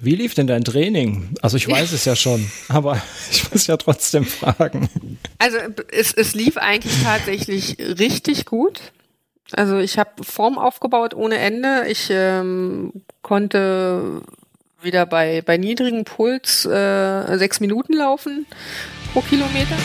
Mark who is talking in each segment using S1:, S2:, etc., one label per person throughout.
S1: Wie lief denn dein Training? Also ich weiß es ja schon, aber ich muss ja trotzdem fragen.
S2: Also es, es lief eigentlich tatsächlich richtig gut. Also ich habe Form aufgebaut ohne Ende. Ich ähm, konnte wieder bei, bei niedrigem Puls äh, sechs Minuten laufen pro Kilometer.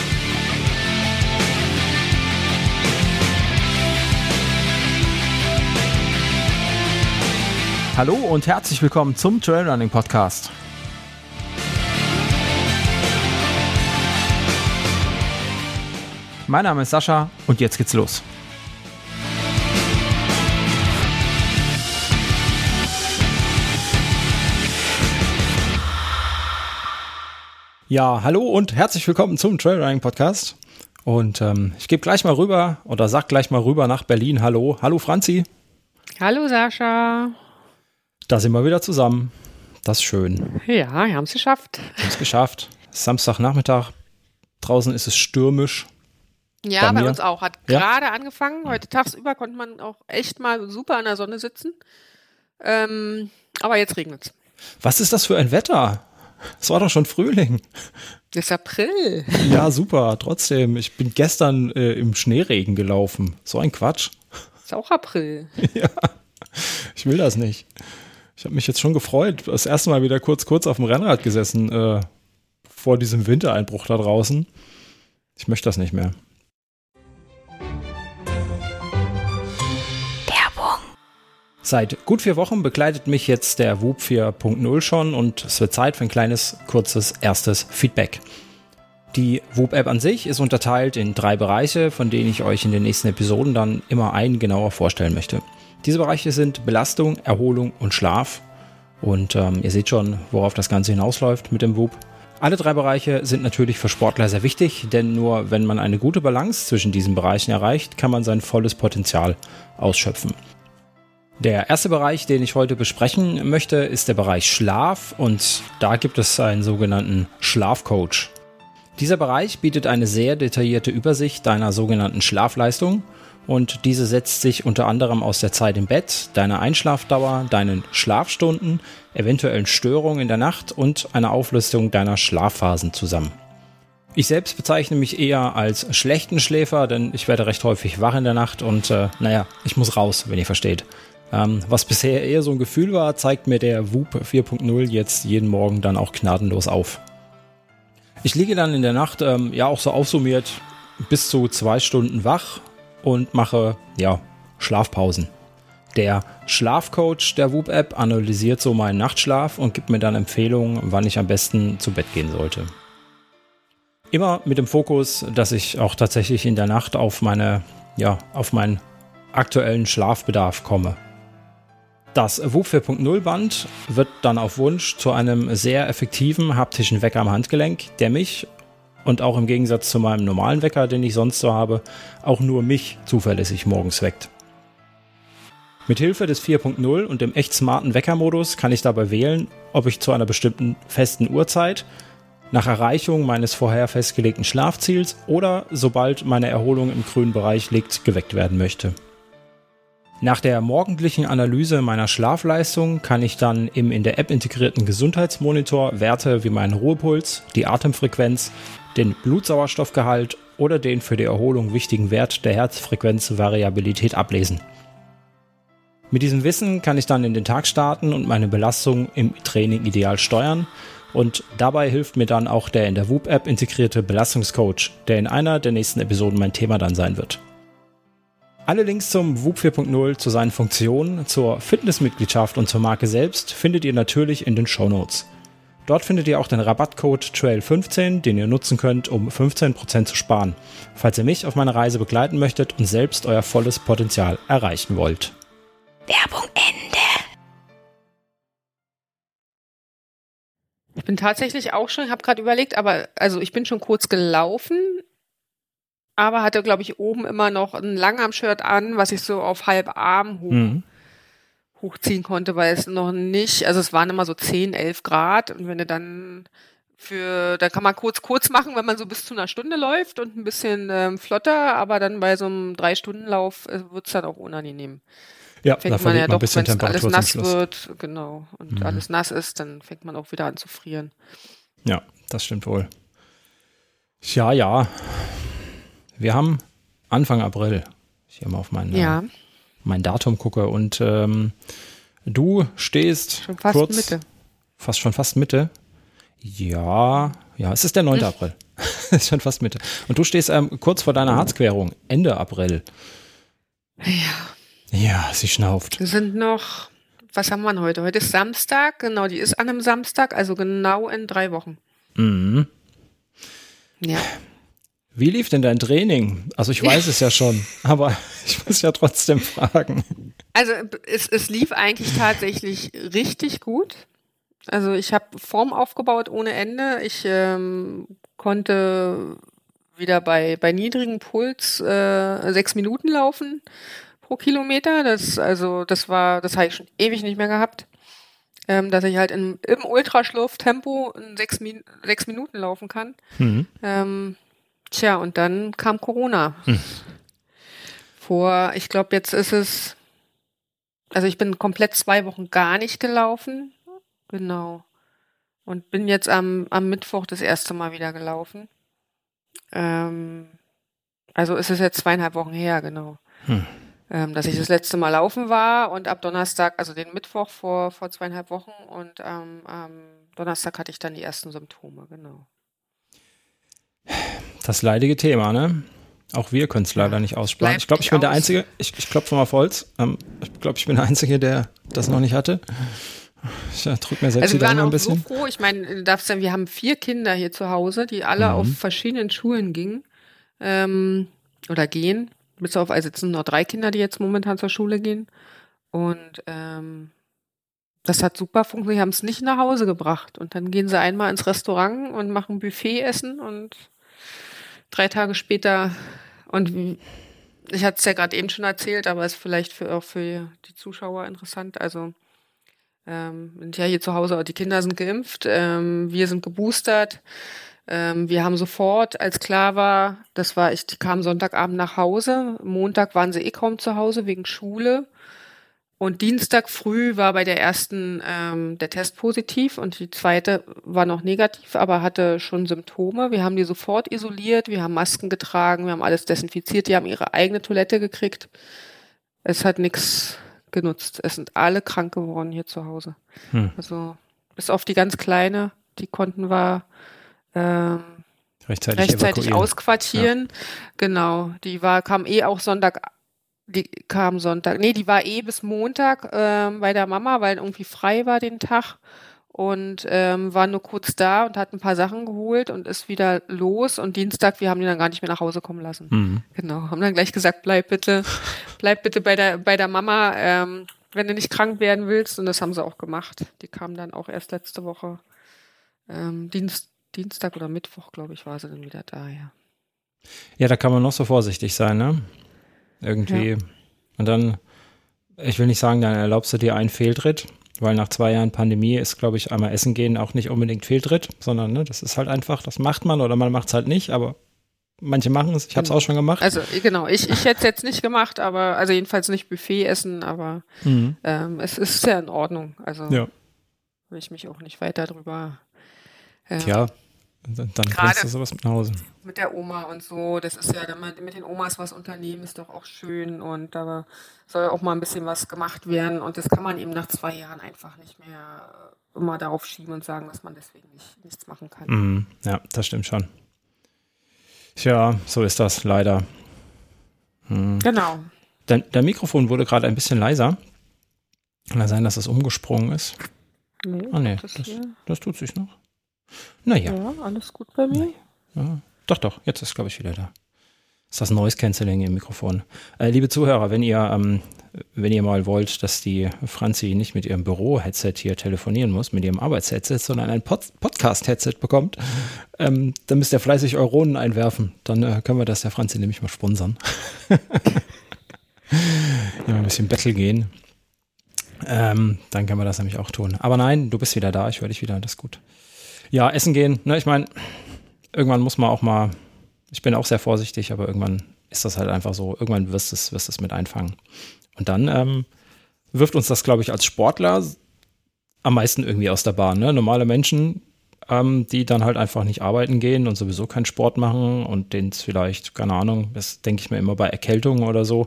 S1: Hallo und herzlich willkommen zum Trailrunning Podcast. Mein Name ist Sascha und jetzt geht's los. Ja, hallo und herzlich willkommen zum Trailrunning Podcast. Und ähm, ich gebe gleich mal rüber oder sag gleich mal rüber nach Berlin. Hallo, hallo Franzi.
S2: Hallo Sascha.
S1: Da sind wir wieder zusammen. Das ist schön.
S2: Ja, wir haben es geschafft.
S1: Wir haben es geschafft. Samstagnachmittag. Draußen ist es stürmisch.
S2: Ja, bei, bei uns auch. Hat ja? gerade angefangen. Heute tagsüber konnte man auch echt mal super in der Sonne sitzen. Ähm, aber jetzt regnet es.
S1: Was ist das für ein Wetter? Es war doch schon Frühling.
S2: Das ist April.
S1: Ja, super. Trotzdem, ich bin gestern äh, im Schneeregen gelaufen. So ein Quatsch.
S2: Ist auch April.
S1: ja. Ich will das nicht. Ich habe mich jetzt schon gefreut. Das erste Mal wieder kurz, kurz auf dem Rennrad gesessen äh, vor diesem Wintereinbruch da draußen. Ich möchte das nicht mehr. Werbung. Seit gut vier Wochen begleitet mich jetzt der WUP 4.0 schon und es wird Zeit für ein kleines, kurzes erstes Feedback. Die WUP-App an sich ist unterteilt in drei Bereiche, von denen ich euch in den nächsten Episoden dann immer einen genauer vorstellen möchte. Diese Bereiche sind Belastung, Erholung und Schlaf. Und ähm, ihr seht schon, worauf das Ganze hinausläuft mit dem WUP. Alle drei Bereiche sind natürlich für Sportler sehr wichtig, denn nur wenn man eine gute Balance zwischen diesen Bereichen erreicht, kann man sein volles Potenzial ausschöpfen. Der erste Bereich, den ich heute besprechen möchte, ist der Bereich Schlaf und da gibt es einen sogenannten Schlafcoach. Dieser Bereich bietet eine sehr detaillierte Übersicht deiner sogenannten Schlafleistung und diese setzt sich unter anderem aus der Zeit im Bett, deiner Einschlafdauer, deinen Schlafstunden, eventuellen Störungen in der Nacht und einer Auflistung deiner Schlafphasen zusammen. Ich selbst bezeichne mich eher als schlechten Schläfer, denn ich werde recht häufig wach in der Nacht und äh, naja, ich muss raus, wenn ihr versteht. Ähm, was bisher eher so ein Gefühl war, zeigt mir der WUP 4.0 jetzt jeden Morgen dann auch gnadenlos auf. Ich liege dann in der Nacht ähm, ja auch so aufsummiert bis zu zwei Stunden wach und mache ja Schlafpausen. Der Schlafcoach der Whoop-App analysiert so meinen Nachtschlaf und gibt mir dann Empfehlungen, wann ich am besten zu Bett gehen sollte. Immer mit dem Fokus, dass ich auch tatsächlich in der Nacht auf meine, ja, auf meinen aktuellen Schlafbedarf komme. Das WUP 4.0 Band wird dann auf Wunsch zu einem sehr effektiven haptischen Wecker am Handgelenk, der mich und auch im Gegensatz zu meinem normalen Wecker, den ich sonst so habe, auch nur mich zuverlässig morgens weckt. Mit Hilfe des 4.0 und dem echt smarten Weckermodus kann ich dabei wählen, ob ich zu einer bestimmten festen Uhrzeit, nach Erreichung meines vorher festgelegten Schlafziels oder sobald meine Erholung im grünen Bereich liegt, geweckt werden möchte. Nach der morgendlichen Analyse meiner Schlafleistung kann ich dann im in der App integrierten Gesundheitsmonitor Werte wie meinen Ruhepuls, die Atemfrequenz, den Blutsauerstoffgehalt oder den für die Erholung wichtigen Wert der Herzfrequenzvariabilität ablesen. Mit diesem Wissen kann ich dann in den Tag starten und meine Belastung im Training ideal steuern und dabei hilft mir dann auch der in der Whoop-App integrierte Belastungscoach, der in einer der nächsten Episoden mein Thema dann sein wird. Alle Links zum WUP 4.0, zu seinen Funktionen, zur Fitnessmitgliedschaft und zur Marke selbst findet ihr natürlich in den Show Notes. Dort findet ihr auch den Rabattcode Trail15, den ihr nutzen könnt, um 15% zu sparen, falls ihr mich auf meiner Reise begleiten möchtet und selbst euer volles Potenzial erreichen wollt. Werbung Ende.
S2: Ich bin tatsächlich auch schon, habe gerade überlegt, aber also ich bin schon kurz gelaufen, aber hatte glaube ich oben immer noch ein Langarm-Shirt an, was ich so auf halb Arm hoch mhm hochziehen konnte, weil es noch nicht, also es waren immer so 10, 11 Grad und wenn du dann für, da kann man kurz, kurz machen, wenn man so bis zu einer Stunde läuft und ein bisschen ähm, flotter, aber dann bei so einem Drei-Stunden-Lauf äh, wird es dann auch unangenehm.
S1: Ja, fängt da man, ja man bisschen Temperatur
S2: alles nass wird, genau, und mhm. alles nass ist, dann fängt man auch wieder an zu frieren.
S1: Ja, das stimmt wohl. Ja, ja. Wir haben Anfang April. Ich hier mal auf mein, ja. Mein Datum gucke und ähm, du stehst schon fast kurz, Mitte. Fast schon fast Mitte. Ja, ja, es ist der 9. Hm. April. es ist schon fast Mitte. Und du stehst ähm, kurz vor deiner Harzquerung, Ende April.
S2: Ja.
S1: Ja, sie schnauft.
S2: Wir sind noch, was haben wir heute? Heute ist Samstag, genau, die ist an einem Samstag, also genau in drei Wochen.
S1: Mhm.
S2: Ja.
S1: Wie lief denn dein Training? Also ich weiß es ja schon, aber ich muss ja trotzdem fragen.
S2: Also es, es lief eigentlich tatsächlich richtig gut. Also ich habe Form aufgebaut ohne Ende. Ich ähm, konnte wieder bei, bei niedrigem Puls äh, sechs Minuten laufen pro Kilometer. Das, also, das war, das habe ich schon ewig nicht mehr gehabt. Ähm, dass ich halt in, im Ultraschlurf-Tempo sechs, sechs Minuten laufen kann. Mhm. Ähm, tja, und dann kam Corona. Mhm. Vor, ich glaube, jetzt ist es, also ich bin komplett zwei Wochen gar nicht gelaufen. Genau. Und bin jetzt am, am Mittwoch das erste Mal wieder gelaufen. Ähm, also ist es jetzt zweieinhalb Wochen her, genau. Hm ähm, dass ich das letzte Mal laufen war und ab Donnerstag, also den Mittwoch vor, vor zweieinhalb Wochen und ähm, am Donnerstag hatte ich dann die ersten Symptome, genau.
S1: Das leidige Thema, ne? Auch wir können es leider nicht aussparen. ich glaube, ich bin aus. der Einzige, ich, ich klopfe mal auf Holz. Ähm, ich glaube, ich bin der Einzige, der das noch nicht hatte. Ich ja, drück mir selbst also
S2: waren
S1: auch
S2: ein bisschen. so froh. Ich meine, darfst du, wir haben vier Kinder hier zu Hause, die alle mhm. auf verschiedenen Schulen gingen ähm, oder gehen bis auf, also jetzt sind noch drei Kinder, die jetzt momentan zur Schule gehen. Und ähm, das hat super funktioniert. Die haben es nicht nach Hause gebracht. Und dann gehen sie einmal ins Restaurant und machen Buffet essen und drei Tage später und ich hatte es ja gerade eben schon erzählt, aber ist vielleicht für, auch für die Zuschauer interessant. Also ähm, sind ja hier zu Hause, die Kinder sind geimpft, ähm, wir sind geboostert. Ähm, wir haben sofort, als klar war, das war, ich die kam Sonntagabend nach Hause. Montag waren sie eh kaum zu Hause wegen Schule. Und Dienstag früh war bei der ersten ähm, der Test positiv und die zweite war noch negativ, aber hatte schon Symptome. Wir haben die sofort isoliert, wir haben Masken getragen, wir haben alles desinfiziert, die haben ihre eigene Toilette gekriegt. Es hat nichts genutzt. Es sind alle krank geworden hier zu Hause. Hm. Also bis auf die ganz kleine, die konnten wir ähm,
S1: rechtzeitig,
S2: rechtzeitig ausquartieren. Ja. Genau, die war kam eh auch Sonntag, die kam Sonntag, nee, die war eh bis Montag ähm, bei der Mama, weil irgendwie frei war den Tag und ähm, war nur kurz da und hat ein paar Sachen geholt und ist wieder los und Dienstag, wir haben die dann gar nicht mehr nach Hause kommen lassen. Mhm. Genau, haben dann gleich gesagt, bleib bitte, bleib bitte bei der bei der Mama, ähm, wenn du nicht krank werden willst und das haben sie auch gemacht. Die kam dann auch erst letzte Woche ähm, Dienst Dienstag oder Mittwoch, glaube ich, war sie dann wieder da, ja.
S1: Ja, da kann man noch so vorsichtig sein, ne? Irgendwie. Ja. Und dann, ich will nicht sagen, dann erlaubst du dir einen Fehltritt, weil nach zwei Jahren Pandemie ist, glaube ich, einmal essen gehen auch nicht unbedingt Fehltritt, sondern ne, das ist halt einfach, das macht man oder man macht es halt nicht, aber manche machen es. Ich habe es genau. auch schon gemacht.
S2: Also genau, ich, ich hätte es jetzt nicht gemacht, aber also jedenfalls nicht Buffet essen, aber mhm. ähm, es ist ja in Ordnung. Also ja. will ich mich auch nicht weiter drüber.
S1: Äh, Tja, dann, dann bringst du sowas mit nach Hause.
S2: Mit der Oma und so, das ist ja, mit den Omas was unternehmen, ist doch auch schön und da soll auch mal ein bisschen was gemacht werden und das kann man eben nach zwei Jahren einfach nicht mehr immer darauf schieben und sagen, dass man deswegen nicht, nichts machen kann.
S1: Mm, ja, das stimmt schon. Tja, so ist das leider.
S2: Hm. Genau.
S1: Dein, dein Mikrofon wurde gerade ein bisschen leiser. Kann sein, dass es umgesprungen ist? Nee, ah, nee, das, das, das tut sich noch. Naja.
S2: Ja, alles gut bei mir.
S1: Ja. Doch, doch, jetzt ist, glaube ich, wieder da. Ist das Noise Cancelling im Mikrofon. Äh, liebe Zuhörer, wenn ihr, ähm, wenn ihr mal wollt, dass die Franzi nicht mit ihrem Büro-Headset hier telefonieren muss, mit ihrem Arbeitsheadset, sondern ein Pod Podcast-Headset bekommt, ähm, dann müsst ihr fleißig Euronen einwerfen. Dann äh, können wir das der Franzi nämlich mal sponsern. ja, ein bisschen Battle gehen. Ähm, dann können wir das nämlich auch tun. Aber nein, du bist wieder da, ich höre dich wieder, das ist gut. Ja, essen gehen. Ne, ich meine, irgendwann muss man auch mal, ich bin auch sehr vorsichtig, aber irgendwann ist das halt einfach so, irgendwann wirst du es, wirst es mit einfangen. Und dann, ähm, wirft uns das, glaube ich, als Sportler am meisten irgendwie aus der Bahn. Ne? Normale Menschen, ähm, die dann halt einfach nicht arbeiten gehen und sowieso keinen Sport machen und denen es vielleicht, keine Ahnung, das denke ich mir immer bei Erkältungen oder so.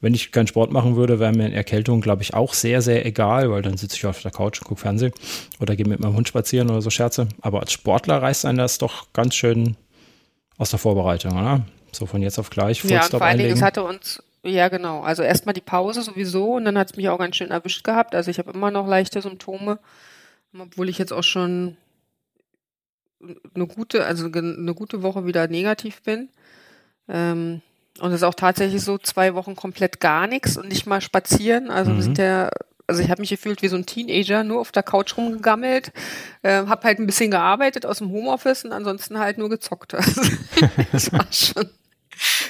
S1: Wenn ich keinen Sport machen würde, wäre mir eine Erkältung, glaube ich, auch sehr, sehr egal, weil dann sitze ich auf der Couch und gucke Fernsehen oder gehe mit meinem Hund spazieren oder so Scherze. Aber als Sportler reißt einen das doch ganz schön aus der Vorbereitung, oder? So von jetzt auf gleich.
S2: Ja, und vor allen Dingen, es hatte uns ja, genau. Also erstmal die Pause sowieso und dann hat es mich auch ganz schön erwischt gehabt. Also ich habe immer noch leichte Symptome, obwohl ich jetzt auch schon eine gute, also eine gute Woche wieder negativ bin. Ähm, und es ist auch tatsächlich so zwei Wochen komplett gar nichts und nicht mal spazieren. Also mhm. ja, also ich habe mich gefühlt wie so ein Teenager, nur auf der Couch rumgegammelt, äh, habe halt ein bisschen gearbeitet aus dem Homeoffice und ansonsten halt nur gezockt. Also, das war schon,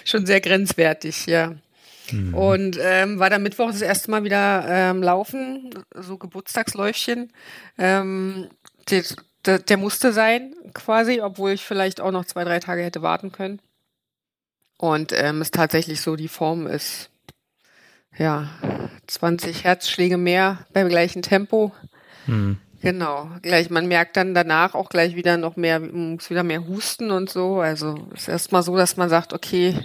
S2: schon sehr grenzwertig, ja. Mhm. Und ähm, war dann Mittwoch das erste Mal wieder ähm, laufen, so Geburtstagsläufchen. Ähm, der, der, der musste sein, quasi, obwohl ich vielleicht auch noch zwei, drei Tage hätte warten können. Und ähm, es tatsächlich so, die Form ist ja 20 Herzschläge mehr beim gleichen Tempo. Mhm. Genau, gleich, man merkt dann danach auch gleich wieder noch mehr, muss wieder mehr husten und so. Also es ist erstmal so, dass man sagt, okay,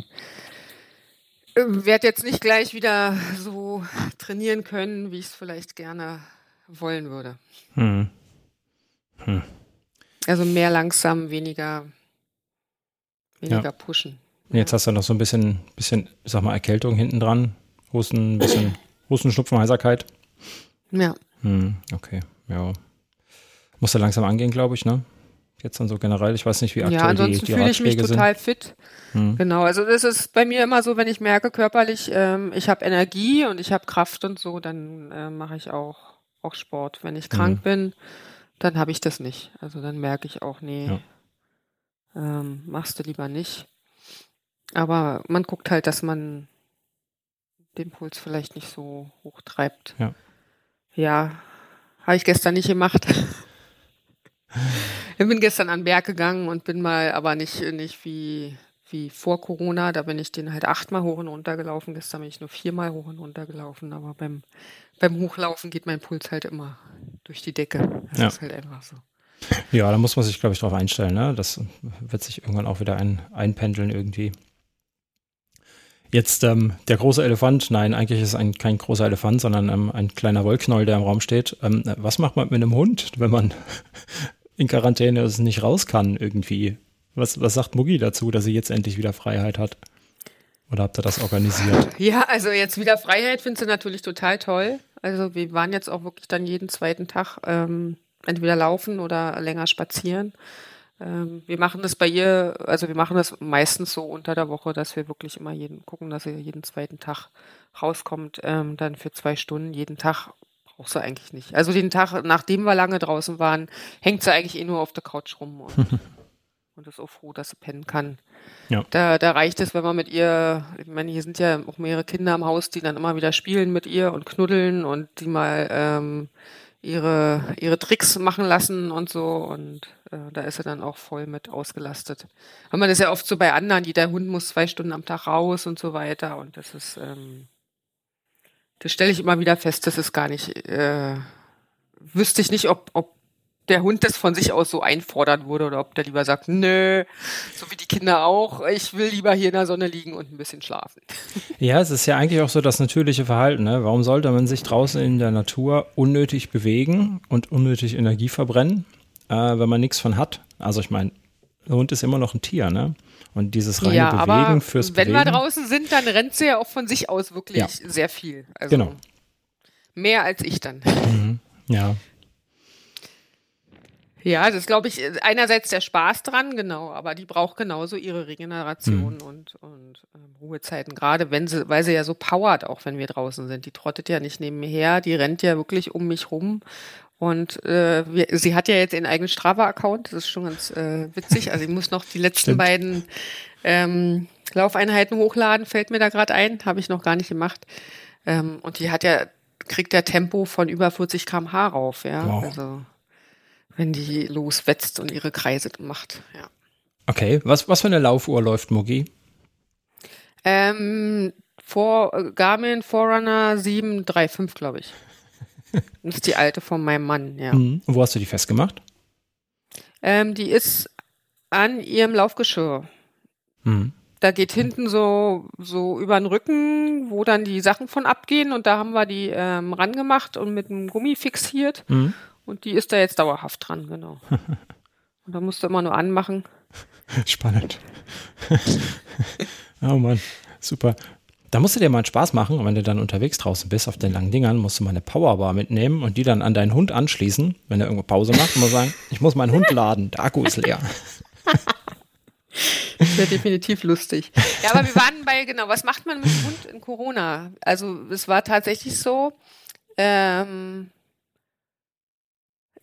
S2: werde jetzt nicht gleich wieder so trainieren können, wie ich es vielleicht gerne wollen würde. Hm. Hm. Also mehr langsam, weniger, weniger ja. pushen.
S1: Jetzt hast du noch so ein bisschen, bisschen, ich sag mal, Erkältung hinten dran. Husten, ein bisschen Husten, Schnupfen, Heiserkeit.
S2: Ja.
S1: Hm, okay, ja. Muss ja langsam angehen, glaube ich, ne? Jetzt dann so generell. Ich weiß nicht, wie aktuell ja, ansonsten die, die fühle ich mich
S2: total fit. Hm. Genau, also das ist bei mir immer so, wenn ich merke körperlich, ähm, ich habe Energie und ich habe Kraft und so, dann äh, mache ich auch, auch Sport. Wenn ich krank hm. bin, dann habe ich das nicht. Also dann merke ich auch, nee, ja. ähm, machst du lieber nicht. Aber man guckt halt, dass man den Puls vielleicht nicht so hoch treibt.
S1: Ja,
S2: ja habe ich gestern nicht gemacht. ich bin gestern an den Berg gegangen und bin mal, aber nicht, nicht wie wie vor Corona, da bin ich den halt achtmal hoch und runter gelaufen. Gestern bin ich nur viermal hoch und runter gelaufen, aber beim, beim Hochlaufen geht mein Puls halt immer durch die Decke. Das ja. ist halt einfach so.
S1: Ja, da muss man sich, glaube ich, drauf einstellen. Ne? Das wird sich irgendwann auch wieder ein, einpendeln irgendwie. Jetzt ähm, der große Elefant, nein, eigentlich ist es ein, kein großer Elefant, sondern ähm, ein kleiner Wollknoll, der im Raum steht. Ähm, was macht man mit einem Hund, wenn man in Quarantäne ist, nicht raus kann irgendwie? Was, was sagt Mugi dazu, dass sie jetzt endlich wieder Freiheit hat? Oder habt ihr das organisiert?
S2: Ja, also jetzt wieder Freiheit findest du natürlich total toll. Also wir waren jetzt auch wirklich dann jeden zweiten Tag ähm, entweder laufen oder länger spazieren. Ähm, wir machen das bei ihr, also wir machen das meistens so unter der Woche, dass wir wirklich immer jeden gucken, dass sie jeden zweiten Tag rauskommt, ähm, dann für zwei Stunden jeden Tag brauchst du eigentlich nicht. Also den Tag, nachdem wir lange draußen waren, hängt sie eigentlich eh nur auf der Couch rum und und ist auch froh, dass sie pennen kann. Ja. Da, da reicht es, wenn man mit ihr, ich meine, hier sind ja auch mehrere Kinder im Haus, die dann immer wieder spielen mit ihr und knuddeln und die mal ähm, ihre, ihre Tricks machen lassen und so. Und äh, da ist sie dann auch voll mit ausgelastet. Aber man ist ja oft so bei anderen, die der Hund muss zwei Stunden am Tag raus und so weiter. Und das ist, ähm, das stelle ich immer wieder fest, das ist gar nicht, äh, wüsste ich nicht, ob, ob der Hund das von sich aus so einfordern würde oder ob der lieber sagt, nö, so wie die Kinder auch, ich will lieber hier in der Sonne liegen und ein bisschen schlafen.
S1: Ja, es ist ja eigentlich auch so das natürliche Verhalten. Ne? Warum sollte man sich draußen in der Natur unnötig bewegen und unnötig Energie verbrennen, äh, wenn man nichts von hat? Also ich meine, der Hund ist immer noch ein Tier, ne? Und dieses reine ja, Bewegen aber fürs
S2: wenn
S1: Bewegen.
S2: Wenn wir draußen sind, dann rennt sie ja auch von sich aus wirklich ja. sehr viel. Also
S1: genau.
S2: Mehr als ich dann.
S1: Mhm. Ja.
S2: Ja, das ist, glaube ich, einerseits der Spaß dran, genau, aber die braucht genauso ihre Regeneration mhm. und, und ähm, Ruhezeiten, gerade wenn sie, weil sie ja so powert, auch wenn wir draußen sind. Die trottet ja nicht neben mir her, die rennt ja wirklich um mich rum. Und äh, wir, sie hat ja jetzt ihren eigenen Strava-Account, das ist schon ganz äh, witzig. Also ich muss noch die letzten Stimmt. beiden ähm, Laufeinheiten hochladen, fällt mir da gerade ein, habe ich noch gar nicht gemacht. Ähm, und die hat ja, kriegt der Tempo von über 40 km/h rauf, ja. Wow. Also wenn die loswetzt und ihre Kreise macht. Ja.
S1: Okay, was, was für eine Laufuhr läuft Mugi?
S2: Ähm, äh, Garmin Forerunner 735, glaube ich. Das ist die alte von meinem Mann, ja.
S1: Mhm. Und wo hast du die festgemacht?
S2: Ähm, die ist an ihrem Laufgeschirr. Mhm. Da geht hinten so, so über den Rücken, wo dann die Sachen von abgehen und da haben wir die ähm, rangemacht und mit einem Gummi fixiert. Mhm. Und die ist da jetzt dauerhaft dran, genau. und da musst du immer nur anmachen.
S1: Spannend. oh Mann, super. Da musst du dir mal einen Spaß machen, und wenn du dann unterwegs draußen bist auf den langen Dingern, musst du mal eine Powerbar mitnehmen und die dann an deinen Hund anschließen, wenn er irgendwo Pause macht, und mal sagen, ich muss meinen Hund laden, der Akku ist leer.
S2: Das wäre definitiv lustig. Ja, aber wir waren bei, genau, was macht man mit dem Hund in Corona? Also es war tatsächlich so, ähm,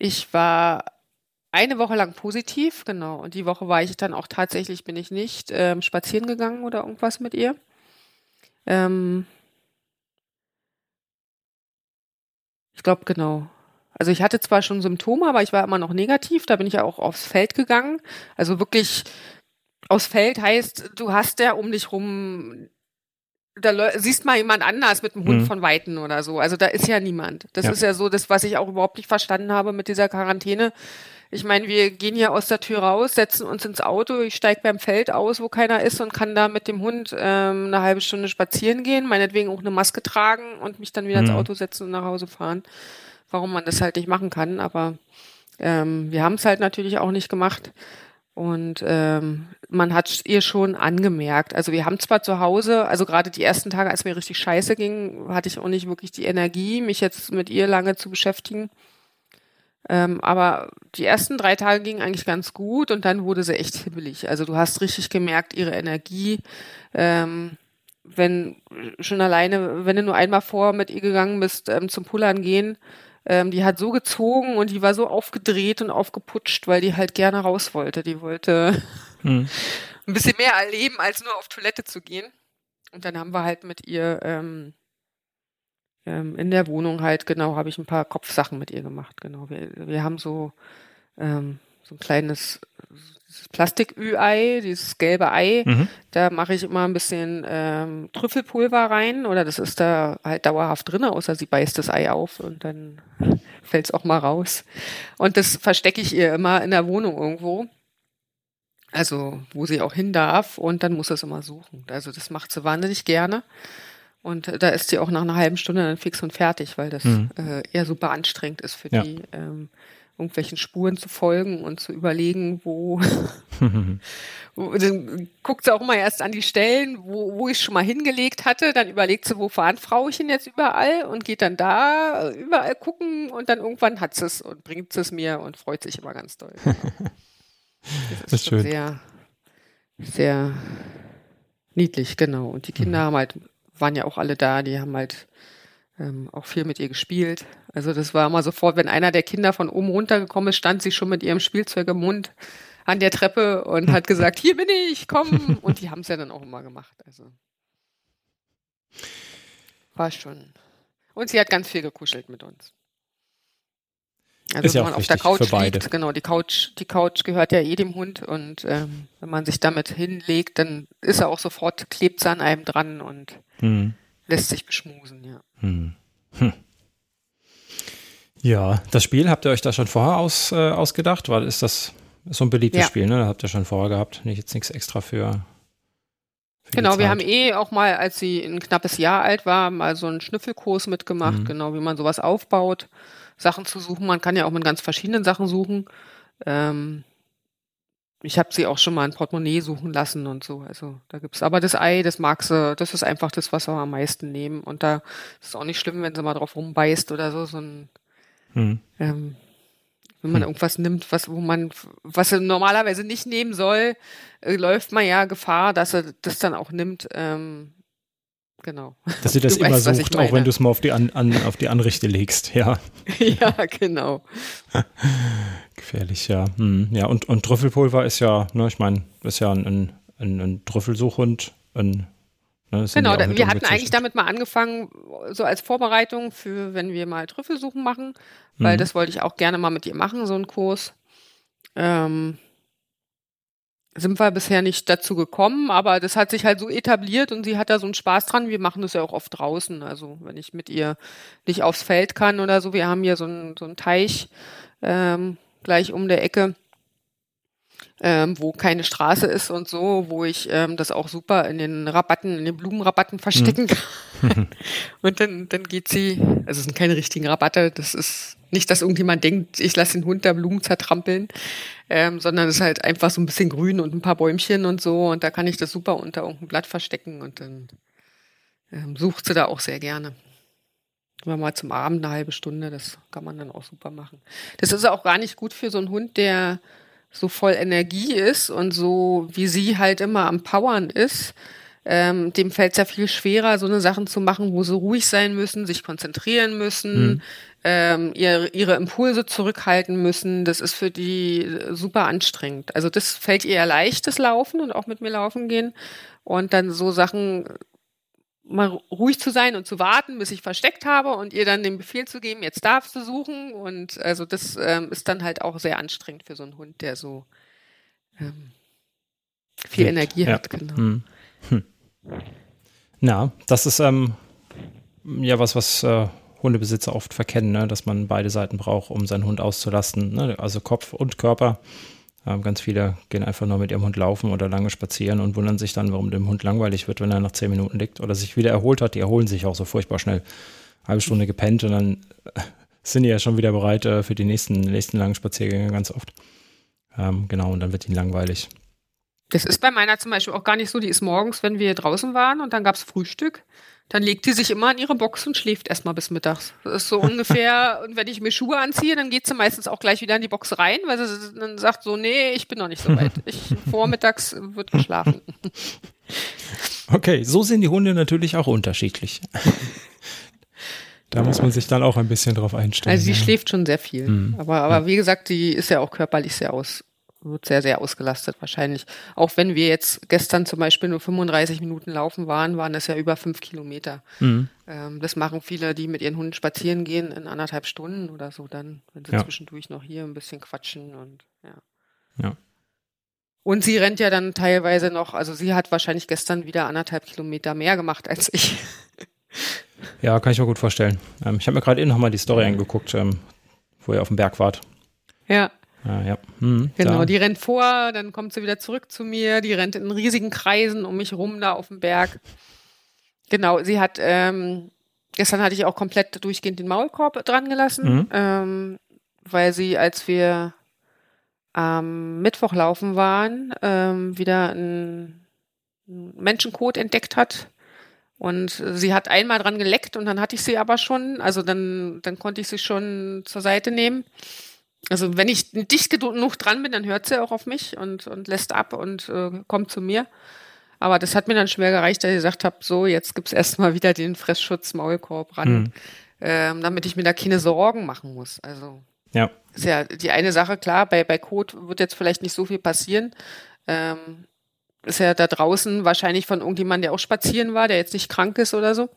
S2: ich war eine Woche lang positiv, genau. Und die Woche war ich dann auch tatsächlich, bin ich nicht ähm, spazieren gegangen oder irgendwas mit ihr. Ähm, ich glaube, genau. Also ich hatte zwar schon Symptome, aber ich war immer noch negativ. Da bin ich ja auch aufs Feld gegangen. Also wirklich aufs Feld heißt, du hast ja um dich rum, da siehst mal jemand anders mit dem Hund mhm. von Weiten oder so. Also da ist ja niemand. Das ja. ist ja so das, was ich auch überhaupt nicht verstanden habe mit dieser Quarantäne. Ich meine, wir gehen hier aus der Tür raus, setzen uns ins Auto, ich steige beim Feld aus, wo keiner ist und kann da mit dem Hund ähm, eine halbe Stunde spazieren gehen, meinetwegen auch eine Maske tragen und mich dann wieder mhm. ins Auto setzen und nach Hause fahren. Warum man das halt nicht machen kann, aber ähm, wir haben es halt natürlich auch nicht gemacht. Und ähm, man hat ihr schon angemerkt. Also wir haben zwar zu Hause, also gerade die ersten Tage, als mir richtig scheiße ging, hatte ich auch nicht wirklich die Energie, mich jetzt mit ihr lange zu beschäftigen. Ähm, aber die ersten drei Tage gingen eigentlich ganz gut und dann wurde sie echt hibbelig. Also du hast richtig gemerkt, ihre Energie, ähm, wenn schon alleine, wenn du nur einmal vor mit ihr gegangen bist ähm, zum Pullern gehen, ähm, die hat so gezogen und die war so aufgedreht und aufgeputscht, weil die halt gerne raus wollte. Die wollte hm. ein bisschen mehr erleben, als nur auf Toilette zu gehen. Und dann haben wir halt mit ihr ähm, ähm, in der Wohnung halt, genau, habe ich ein paar Kopfsachen mit ihr gemacht. Genau. Wir, wir haben so, ähm, so ein kleines Plastik-Ü-Ei, dieses gelbe Ei. Mhm. Da mache ich immer ein bisschen ähm, Trüffelpulver rein oder das ist da halt dauerhaft drin, außer sie beißt das Ei auf und dann fällt es auch mal raus. Und das verstecke ich ihr immer in der Wohnung irgendwo. Also, wo sie auch hin darf und dann muss es immer suchen. Also, das macht sie wahnsinnig gerne. Und da ist sie auch nach einer halben Stunde dann fix und fertig, weil das mhm. äh, eher super anstrengend ist für ja. die, ähm, irgendwelchen Spuren zu folgen und zu überlegen, wo, dann guckt sie auch immer erst an die Stellen, wo, wo ich schon mal hingelegt hatte, dann überlegt sie, wo fahren Frauchen jetzt überall und geht dann da überall gucken und dann irgendwann hat sie es und bringt es mir und freut sich immer ganz doll. Das ist, das ist schön. sehr, sehr niedlich, genau. Und die Kinder mhm. haben halt waren ja auch alle da, die haben halt ähm, auch viel mit ihr gespielt. Also das war immer sofort, wenn einer der Kinder von oben runtergekommen ist, stand sie schon mit ihrem Spielzeug im Mund an der Treppe und hat gesagt, hier bin ich, komm. Und die haben es ja dann auch immer gemacht. Also war schon. Und sie hat ganz viel gekuschelt mit uns. Also ist wenn ja man auf der Couch liegt, genau, die Couch, die Couch gehört ja eh dem Hund und ähm, wenn man sich damit hinlegt, dann ist er auch sofort, klebt an einem dran und hm. Lässt sich beschmusen, ja. Hm. Hm.
S1: Ja, das Spiel habt ihr euch da schon vorher aus, äh, ausgedacht? Weil ist das so ein beliebtes ja. Spiel, ne? Da habt ihr schon vorher gehabt, nicht jetzt nichts extra für.
S2: für genau, wir haben eh auch mal, als sie ein knappes Jahr alt war, mal so einen Schnüffelkurs mitgemacht, mhm. genau, wie man sowas aufbaut. Sachen zu suchen. Man kann ja auch mit ganz verschiedenen Sachen suchen. Ähm, ich habe sie auch schon mal ein Portemonnaie suchen lassen und so. Also da gibt's aber das Ei, das mag sie, das ist einfach das, was wir am meisten nehmen. Und da ist es auch nicht schlimm, wenn sie mal drauf rumbeißt oder so. so ein, hm. ähm, wenn man hm. irgendwas nimmt, was, wo man, was er normalerweise nicht nehmen soll, äh, läuft man ja Gefahr, dass er das dann auch nimmt. Ähm, Genau.
S1: Dass sie das du immer weißt, sucht, auch wenn du es mal auf die, an, an, auf die Anrichte legst, ja.
S2: ja, genau.
S1: Gefährlich, ja. Hm. Ja, und, und Trüffelpulver ist ja, ne, ich meine, ist ja ein, ein, ein Trüffelsuchhund, ein
S2: Ne, genau, da, wir hatten eigentlich damit mal angefangen, so als Vorbereitung für, wenn wir mal Trüffelsuchen machen, weil mhm. das wollte ich auch gerne mal mit ihr machen, so einen Kurs. Ähm, sind wir bisher nicht dazu gekommen, aber das hat sich halt so etabliert und sie hat da so einen Spaß dran. Wir machen das ja auch oft draußen. Also wenn ich mit ihr nicht aufs Feld kann oder so, wir haben hier so einen, so einen Teich ähm, gleich um der Ecke ähm, wo keine Straße ist und so, wo ich ähm, das auch super in den Rabatten, in den Blumenrabatten verstecken mhm. kann. und dann, dann geht sie, also es sind keine richtigen Rabatte, das ist nicht, dass irgendjemand denkt, ich lasse den Hund da Blumen zertrampeln, ähm, sondern es ist halt einfach so ein bisschen grün und ein paar Bäumchen und so und da kann ich das super unter irgendein Blatt verstecken und dann ähm, sucht sie da auch sehr gerne. Immer mal zum Abend eine halbe Stunde, das kann man dann auch super machen. Das ist auch gar nicht gut für so einen Hund, der so voll Energie ist und so wie sie halt immer am Powern ist, ähm, dem fällt es ja viel schwerer, so eine Sachen zu machen, wo sie ruhig sein müssen, sich konzentrieren müssen, mhm. Ähm, ihre, ihre Impulse zurückhalten müssen. Das ist für die super anstrengend. Also das fällt ihr ja leicht, das Laufen und auch mit mir laufen gehen. Und dann so Sachen mal ruhig zu sein und zu warten, bis ich versteckt habe und ihr dann den Befehl zu geben, jetzt darfst du suchen. Und also das ähm, ist dann halt auch sehr anstrengend für so einen Hund, der so ähm, viel Wild. Energie ja. hat. Genau. Hm. Hm.
S1: Na, das ist ähm, ja was, was äh, Hundebesitzer oft verkennen, ne? dass man beide Seiten braucht, um seinen Hund auszulasten. Ne? Also Kopf und Körper. Ähm, ganz viele gehen einfach nur mit ihrem Hund laufen oder lange spazieren und wundern sich dann, warum dem Hund langweilig wird, wenn er nach zehn Minuten liegt oder sich wieder erholt hat. Die erholen sich auch so furchtbar schnell. Halbe Stunde gepennt und dann sind die ja schon wieder bereit äh, für die nächsten, nächsten langen Spaziergänge ganz oft. Ähm, genau, und dann wird ihnen langweilig.
S2: Das ist bei meiner zum Beispiel auch gar nicht so. Die ist morgens, wenn wir draußen waren und dann gab es Frühstück, dann legt sie sich immer in ihre Box und schläft erstmal bis mittags. Das ist so ungefähr, und wenn ich mir Schuhe anziehe, dann geht sie meistens auch gleich wieder in die Box rein, weil sie dann sagt so, nee, ich bin noch nicht so weit. Ich, vormittags wird geschlafen.
S1: Okay, so sind die Hunde natürlich auch unterschiedlich. Da muss man sich dann auch ein bisschen drauf einstellen.
S2: Also sie ja. schläft schon sehr viel. Mhm. Aber, aber wie gesagt, die ist ja auch körperlich sehr aus, wird sehr, sehr ausgelastet wahrscheinlich. Auch wenn wir jetzt gestern zum Beispiel nur 35 Minuten laufen waren, waren das ja über fünf Kilometer. Mhm. Ähm, das machen viele, die mit ihren Hunden spazieren gehen, in anderthalb Stunden oder so dann, wenn sie ja. zwischendurch noch hier ein bisschen quatschen und ja.
S1: Ja.
S2: Und sie rennt ja dann teilweise noch, also sie hat wahrscheinlich gestern wieder anderthalb Kilometer mehr gemacht als ich.
S1: Ja, kann ich mir gut vorstellen. Ähm, ich habe mir gerade eben nochmal die Story angeguckt, ähm, wo ihr auf dem Berg wart.
S2: Ja.
S1: Ah, ja. Hm,
S2: genau, da. die rennt vor, dann kommt sie wieder zurück zu mir, die rennt in riesigen Kreisen um mich rum da auf dem Berg. Genau, sie hat, ähm, gestern hatte ich auch komplett durchgehend den Maulkorb dran gelassen, mhm. ähm, weil sie, als wir am Mittwoch laufen waren, ähm, wieder einen Menschenkot entdeckt hat. Und sie hat einmal dran geleckt und dann hatte ich sie aber schon, also dann, dann konnte ich sie schon zur Seite nehmen. Also wenn ich dicht genug dran bin, dann hört sie auch auf mich und, und lässt ab und äh, kommt zu mir. Aber das hat mir dann schwer gereicht, dass ich gesagt habe, so, jetzt gibt's erstmal wieder den Fressschutz-Maulkorb ran, mhm. ähm, damit ich mir da keine Sorgen machen muss. Also
S1: ja.
S2: ist ja die eine Sache, klar, bei, bei Code wird jetzt vielleicht nicht so viel passieren. Ähm, ist ja da draußen wahrscheinlich von irgendjemandem, der auch spazieren war, der jetzt nicht krank ist oder so.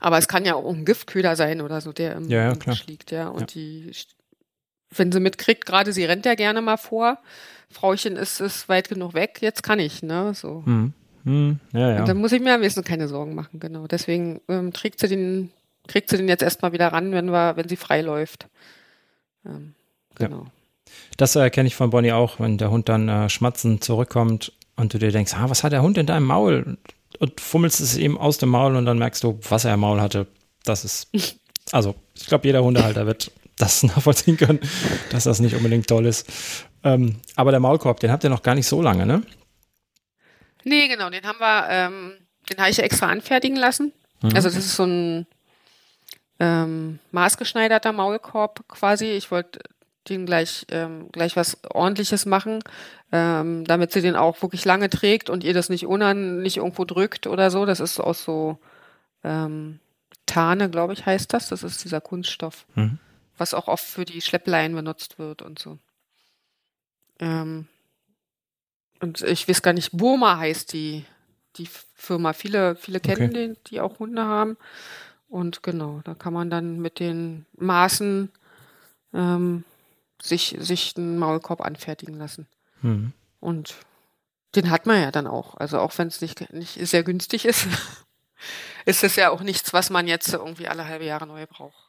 S2: Aber es kann ja auch ein Giftköder sein oder so, der im,
S1: ja, ja,
S2: im liegt, ja. Und ja. die wenn sie mitkriegt, gerade sie rennt ja gerne mal vor. Frauchen ist, ist weit genug weg, jetzt kann ich, ne? So. Hm. Hm. Ja, ja. Und dann muss ich mir am besten keine Sorgen machen, genau. Deswegen ähm, trägt sie den, kriegt sie den jetzt erstmal wieder ran, wenn wir, wenn sie frei läuft. Ähm, genau. Ja.
S1: Das erkenne ich von Bonnie auch, wenn der Hund dann äh, schmatzend zurückkommt und du dir denkst, ah, was hat der Hund in deinem Maul? Und fummelst es ihm aus dem Maul und dann merkst du, was er im Maul hatte. Das ist, also ich glaube, jeder Hundehalter wird das nachvollziehen können, dass das nicht unbedingt toll ist. Ähm, aber der Maulkorb, den habt ihr noch gar nicht so lange, ne?
S2: Nee, genau, den haben wir, ähm, den habe ich extra anfertigen lassen. Mhm. Also das ist so ein ähm, maßgeschneiderter Maulkorb quasi. Ich wollte den gleich, ähm, gleich was ordentliches machen, ähm, damit sie den auch wirklich lange trägt und ihr das nicht unan, nicht irgendwo drückt oder so. Das ist aus so ähm, Tane, glaube ich, heißt das. Das ist dieser Kunststoff. Mhm was auch oft für die Schleppleien benutzt wird und so. Ähm, und ich weiß gar nicht, Burma heißt die, die Firma. Viele, viele kennen okay. den, die auch Hunde haben. Und genau, da kann man dann mit den Maßen ähm, sich, sich einen Maulkorb anfertigen lassen.
S1: Hm.
S2: Und den hat man ja dann auch. Also auch wenn es nicht, nicht sehr günstig ist, ist es ja auch nichts, was man jetzt irgendwie alle halbe Jahre neu braucht.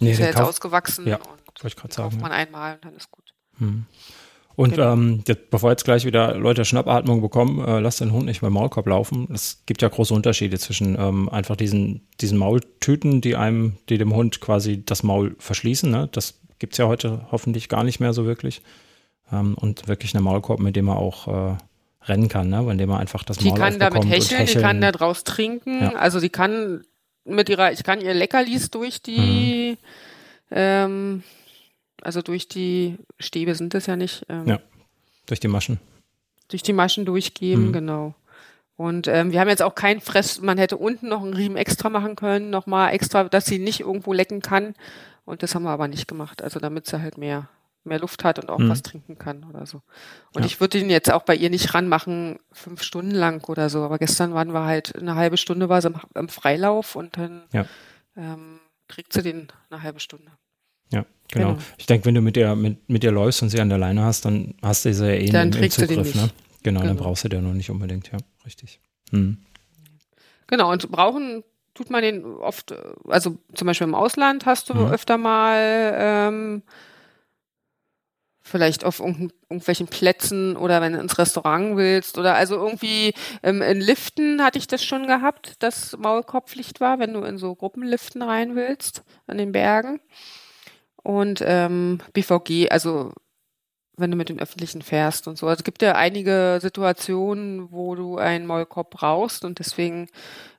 S2: Nee, ist ja jetzt ausgewachsen
S1: ja, und ich gerade sagen,
S2: kauft man ja. einmal und dann ist gut.
S1: Hm. Und genau. ähm, jetzt, bevor jetzt gleich wieder Leute Schnappatmung bekommen, äh, lass den Hund nicht beim Maulkorb laufen. Es gibt ja große Unterschiede zwischen ähm, einfach diesen, diesen Maultüten, die einem, die dem Hund quasi das Maul verschließen. Ne? Das gibt es ja heute hoffentlich gar nicht mehr so wirklich. Ähm, und wirklich einen Maulkorb, mit dem er auch äh, rennen kann, ne? indem er einfach das
S2: die
S1: Maul
S2: kann damit hecheln, hecheln, die kann da draus trinken. Ja. Also die kann mit ihrer, ich kann ihr Leckerlis durch die mhm. Ähm, also durch die Stäbe sind es ja nicht.
S1: Ähm, ja, durch die Maschen.
S2: Durch die Maschen durchgeben, mhm. genau. Und ähm, wir haben jetzt auch kein Fress, man hätte unten noch einen Riemen extra machen können, nochmal extra, dass sie nicht irgendwo lecken kann. Und das haben wir aber nicht gemacht. Also damit sie halt mehr, mehr Luft hat und auch mhm. was trinken kann oder so. Und ja. ich würde ihn jetzt auch bei ihr nicht ranmachen, fünf Stunden lang oder so. Aber gestern waren wir halt, eine halbe Stunde war sie im, im Freilauf und dann ja. ähm, kriegt sie den eine halbe Stunde.
S1: Ja, genau. genau. Ich denke, wenn du mit der, mit, mit der läufst und sie an der Leine hast, dann hast du sie ja eh dann im, im Zugriff. Ne? Genau, genau, dann brauchst du den noch nicht unbedingt, ja, richtig. Hm.
S2: Genau, und brauchen tut man den oft, also zum Beispiel im Ausland hast du mhm. öfter mal ähm, vielleicht auf irgendwelchen Plätzen oder wenn du ins Restaurant willst oder also irgendwie ähm, in Liften hatte ich das schon gehabt, dass Maulkorbpflicht war, wenn du in so Gruppenliften rein willst an den Bergen und ähm, BVG, also wenn du mit den Öffentlichen fährst und so. Also es gibt ja einige Situationen, wo du einen Maulkorb brauchst und deswegen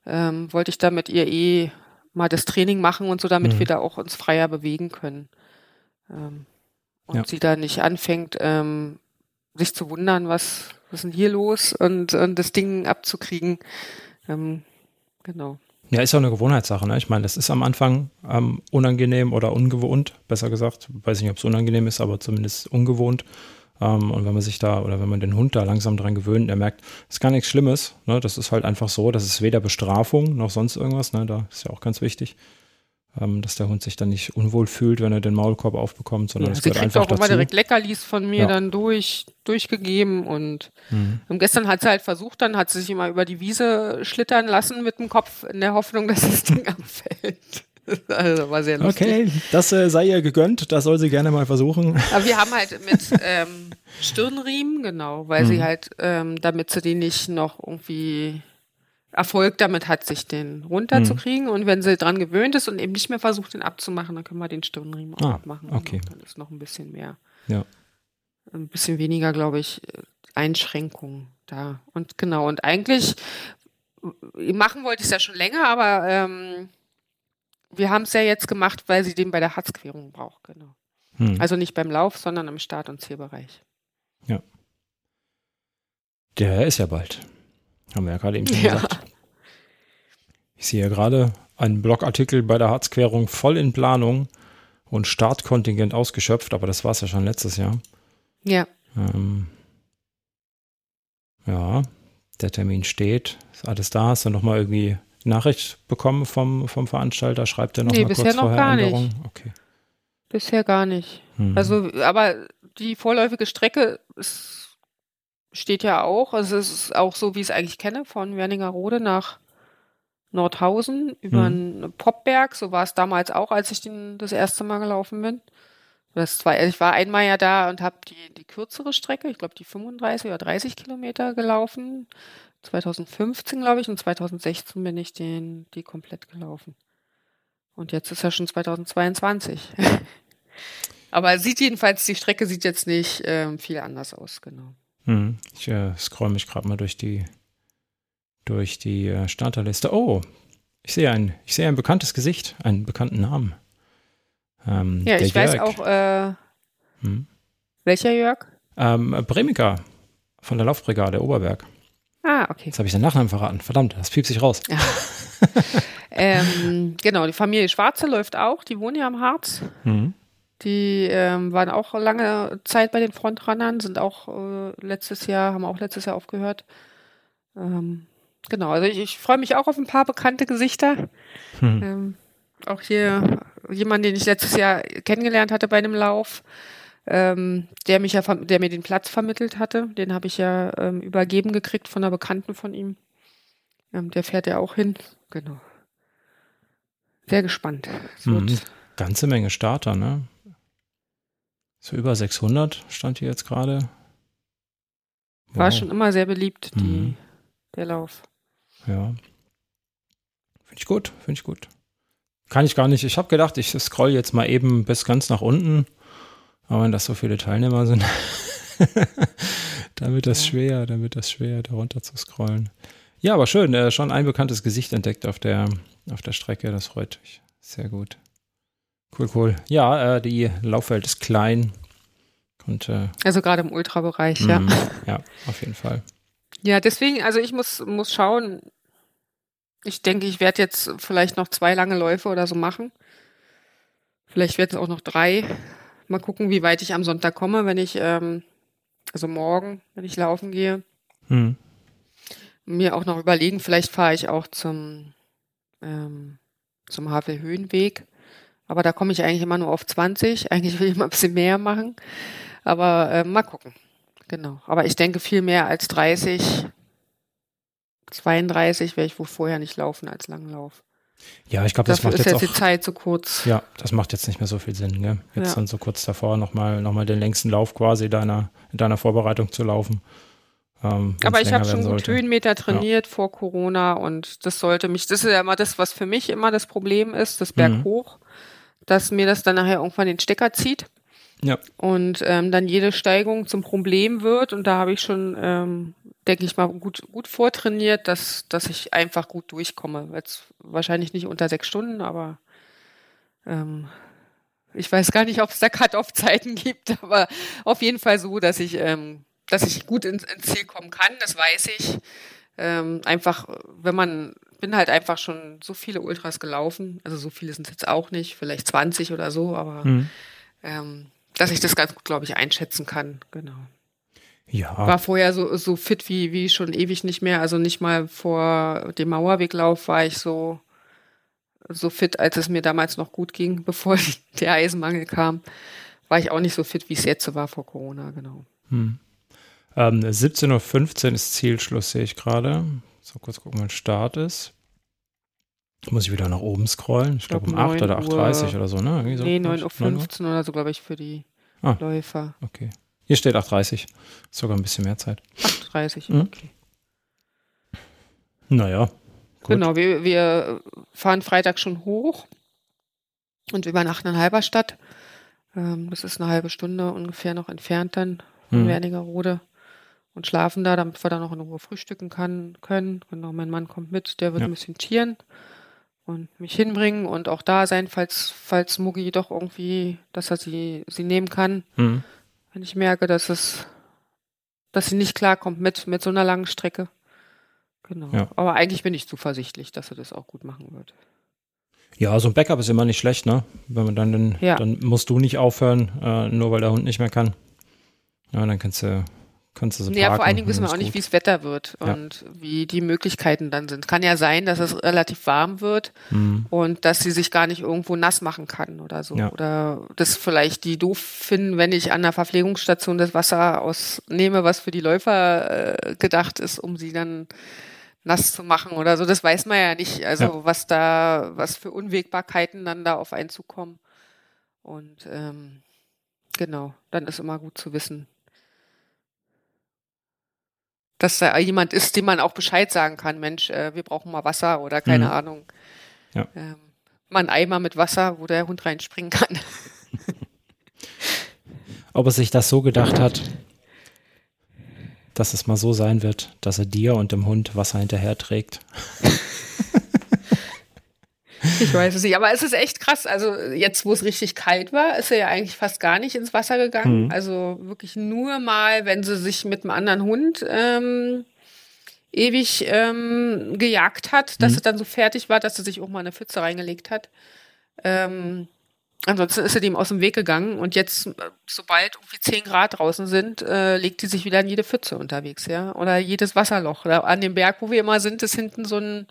S2: ähm, wollte ich da mit ihr eh mal das Training machen und so, damit mhm. wir da auch uns freier bewegen können. Ähm, und ja. sie da nicht anfängt, ähm, sich zu wundern, was, was ist denn hier los und, und das Ding abzukriegen. Ähm, genau.
S1: Ja, ist ja eine Gewohnheitssache. Ne? Ich meine, das ist am Anfang ähm, unangenehm oder ungewohnt, besser gesagt. Weiß nicht, ob es unangenehm ist, aber zumindest ungewohnt. Ähm, und wenn man sich da oder wenn man den Hund da langsam dran gewöhnt, der merkt, das ist gar nichts Schlimmes. Ne? Das ist halt einfach so. Das ist weder Bestrafung noch sonst irgendwas. Ne? Da ist ja auch ganz wichtig ähm, dass der Hund sich dann nicht unwohl fühlt, wenn er den Maulkorb aufbekommt, sondern ja, es gehört einfach dazu.
S2: auch immer direkt Leckerlis von mir ja. dann durch, durchgegeben und mhm. gestern hat sie halt versucht, dann hat sie sich immer über die Wiese schlittern lassen mit dem Kopf in der Hoffnung, dass das Ding abfällt. Also war sehr lustig.
S1: Okay, das äh, sei ihr gegönnt, das soll sie gerne mal versuchen.
S2: Aber wir haben halt mit ähm, Stirnriemen, genau, weil mhm. sie halt, ähm, damit sie die nicht noch irgendwie Erfolg damit hat, sich den runterzukriegen. Mhm. Und wenn sie dran gewöhnt ist und eben nicht mehr versucht, den abzumachen, dann können wir den Stirnriemen auch ah, abmachen.
S1: Okay.
S2: Dann ist noch ein bisschen mehr.
S1: Ja.
S2: Ein bisschen weniger, glaube ich, Einschränkungen da. Und genau, und eigentlich machen wollte ich es ja schon länger, aber ähm, wir haben es ja jetzt gemacht, weil sie den bei der Harzquerung braucht, genau. Hm. Also nicht beim Lauf, sondern im Start- und Zielbereich.
S1: Ja. Der ist ja bald. Haben wir ja gerade eben schon ja. gesagt. Ich sehe ja gerade einen Blogartikel bei der Harzquerung voll in Planung und Startkontingent ausgeschöpft, aber das war es ja schon letztes Jahr.
S2: Ja.
S1: Ähm, ja, der Termin steht, ist alles da. Hast du nochmal irgendwie Nachricht bekommen vom, vom Veranstalter? Schreibt er noch nee, mal
S2: bisher
S1: kurz
S2: noch
S1: vorher
S2: gar
S1: Änderungen?
S2: Nicht. Okay. Bisher gar nicht. Hm. Also, aber die vorläufige Strecke ist steht ja auch, also es ist auch so, wie ich es eigentlich kenne, von Werningerode nach Nordhausen über mhm. einen Popberg. So war es damals auch, als ich den, das erste Mal gelaufen bin. Das war, ich war einmal ja da und habe die, die kürzere Strecke, ich glaube die 35 oder 30 Kilometer gelaufen. 2015, glaube ich, und 2016 bin ich den, die komplett gelaufen. Und jetzt ist ja schon 2022. Aber sieht jedenfalls, die Strecke sieht jetzt nicht ähm, viel anders aus, genau.
S1: Hm. Ich äh, scroll mich gerade mal durch die durch die äh, Starterliste. Oh, ich sehe ein, ich sehe ein bekanntes Gesicht, einen bekannten Namen.
S2: Ähm, ja, ich Jörg. weiß auch, äh, hm? welcher Jörg?
S1: Ähm, Bremiker von der Laufbrigade Oberberg.
S2: Ah, okay.
S1: Jetzt habe ich den Nachnamen verraten. Verdammt, das piepst sich raus. Ja.
S2: ähm, genau, die Familie Schwarze läuft auch, die wohnen ja am Harz. Mhm. Die ähm, waren auch lange Zeit bei den Frontrunnern, sind auch äh, letztes Jahr, haben auch letztes Jahr aufgehört. Ähm, genau, also ich, ich freue mich auch auf ein paar bekannte Gesichter. Hm. Ähm, auch hier jemand, den ich letztes Jahr kennengelernt hatte bei einem Lauf. ähm, der mich ja, der mir den Platz vermittelt hatte. Den habe ich ja ähm, übergeben gekriegt von einer Bekannten von ihm. Ähm, der fährt ja auch hin. Genau. Sehr gespannt.
S1: Mhm. Ganze Menge Starter, ne? So über 600 stand hier jetzt gerade.
S2: Wow. War schon immer sehr beliebt, die, mhm. der Lauf.
S1: Ja. Finde ich gut, finde ich gut. Kann ich gar nicht. Ich habe gedacht, ich scroll jetzt mal eben bis ganz nach unten. Aber wenn das so viele Teilnehmer sind, dann wird das ja. schwer, dann wird das schwer, da runter zu scrollen. Ja, aber schön, äh, schon ein bekanntes Gesicht entdeckt auf der, auf der Strecke, das freut mich. Sehr gut. Cool, cool. Ja, äh, die Laufwelt ist klein. Und, äh,
S2: also gerade im Ultrabereich, ja.
S1: Mhm. Ja, auf jeden Fall.
S2: Ja, deswegen, also ich muss, muss schauen. Ich denke, ich werde jetzt vielleicht noch zwei lange Läufe oder so machen. Vielleicht werden es auch noch drei. Mal gucken, wie weit ich am Sonntag komme, wenn ich, ähm, also morgen, wenn ich laufen gehe. Mhm. Mir auch noch überlegen, vielleicht fahre ich auch zum, ähm, zum Havelhöhenweg. Aber da komme ich eigentlich immer nur auf 20. Eigentlich will ich mal ein bisschen mehr machen. Aber äh, mal gucken. Genau. Aber ich denke viel mehr als 30, 32 werde ich wohl vorher nicht laufen als Langlauf.
S1: Ja, ich glaube, das macht
S2: ist
S1: jetzt, jetzt
S2: auch, die Zeit zu kurz.
S1: Ja, das macht jetzt nicht mehr so viel Sinn, gell? Jetzt ja. dann so kurz davor nochmal noch mal den längsten Lauf quasi deiner, in deiner Vorbereitung zu laufen.
S2: Ähm, Aber ich habe schon gut Höhenmeter trainiert ja. vor Corona und das sollte mich, das ist ja immer das, was für mich immer das Problem ist, das Berg mhm. hoch, dass mir das dann nachher irgendwann den Stecker zieht. Ja. Und ähm, dann jede Steigung zum Problem wird. Und da habe ich schon, ähm, denke ich mal, gut, gut vortrainiert, dass, dass ich einfach gut durchkomme. Jetzt wahrscheinlich nicht unter sechs Stunden, aber ähm, ich weiß gar nicht, ob es da Cut-Off-Zeiten gibt, aber auf jeden Fall so, dass ich, ähm, dass ich gut ins, ins Ziel kommen kann, das weiß ich. Ähm, einfach, wenn man, bin halt einfach schon so viele Ultras gelaufen, also so viele sind es jetzt auch nicht, vielleicht 20 oder so, aber mhm. ähm, dass ich das ganz gut, glaube ich, einschätzen kann. Genau.
S1: Ja.
S2: War vorher so, so fit wie, wie schon ewig nicht mehr. Also nicht mal vor dem Mauerweglauf war ich so, so fit, als es mir damals noch gut ging, bevor der Eisenmangel kam. War ich auch nicht so fit, wie es jetzt war vor Corona, genau. Hm.
S1: Ähm, 17.15 Uhr ist Zielschluss, sehe ich gerade. So kurz gucken, wann Start ist. Muss ich wieder nach oben scrollen? Ich glaube um 8 oder 8.30 oder so, ne?
S2: Irgendwie so nee, 9.15 Uhr oder so, glaube ich, für die ah, Läufer.
S1: Okay. Hier steht 8.30 Sogar ein bisschen mehr Zeit.
S2: 8.30 mhm. okay.
S1: Naja.
S2: Gut. Genau, wir, wir fahren Freitag schon hoch und übernachten in Halberstadt. Ähm, das ist eine halbe Stunde ungefähr noch entfernt dann von mhm. Wernigerode und schlafen da, damit wir dann noch in Ruhe frühstücken kann, können. Genau, mein Mann kommt mit, der wird ja. ein bisschen tieren und mich hinbringen und auch da sein, falls, falls Mugi doch irgendwie, dass er sie, sie nehmen kann. Mhm. Wenn ich merke, dass es, dass sie nicht klarkommt mit, mit so einer langen Strecke. Genau. Ja. Aber eigentlich bin ich zuversichtlich, dass er das auch gut machen wird.
S1: Ja, so ein Backup ist immer nicht schlecht, ne? Wenn man dann, den, ja. dann musst du nicht aufhören, äh, nur weil der Hund nicht mehr kann. Ja, dann kannst du Kannst du so
S2: ja, vor allen Dingen wissen wir auch nicht, wie es Wetter wird und ja. wie die Möglichkeiten dann sind. Kann ja sein, dass es relativ warm wird mhm. und dass sie sich gar nicht irgendwo nass machen kann oder so. Ja. Oder das vielleicht die doof finden, wenn ich an der Verpflegungsstation das Wasser ausnehme, was für die Läufer äh, gedacht ist, um sie dann nass zu machen oder so. Das weiß man ja nicht. Also ja. was da, was für Unwägbarkeiten dann da auf einen zukommen. Und ähm, genau, dann ist immer gut zu wissen, dass da jemand ist, dem man auch Bescheid sagen kann, Mensch, äh, wir brauchen mal Wasser oder keine mhm. Ahnung. Ja. Ähm, mal ein Eimer mit Wasser, wo der Hund reinspringen kann.
S1: Ob er sich das so gedacht hat, dass es mal so sein wird, dass er dir und dem Hund Wasser hinterher trägt.
S2: Ich weiß es nicht, aber es ist echt krass. Also jetzt, wo es richtig kalt war, ist er ja eigentlich fast gar nicht ins Wasser gegangen. Mhm. Also wirklich nur mal, wenn sie sich mit einem anderen Hund ähm, ewig ähm, gejagt hat, dass mhm. es dann so fertig war, dass sie sich auch mal eine Pfütze reingelegt hat. Ähm, ansonsten ist er dem aus dem Weg gegangen und jetzt, sobald irgendwie 10 Grad draußen sind, äh, legt die sich wieder in jede Pfütze unterwegs, ja. Oder jedes Wasserloch. Oder an dem Berg, wo wir immer sind, ist hinten so ein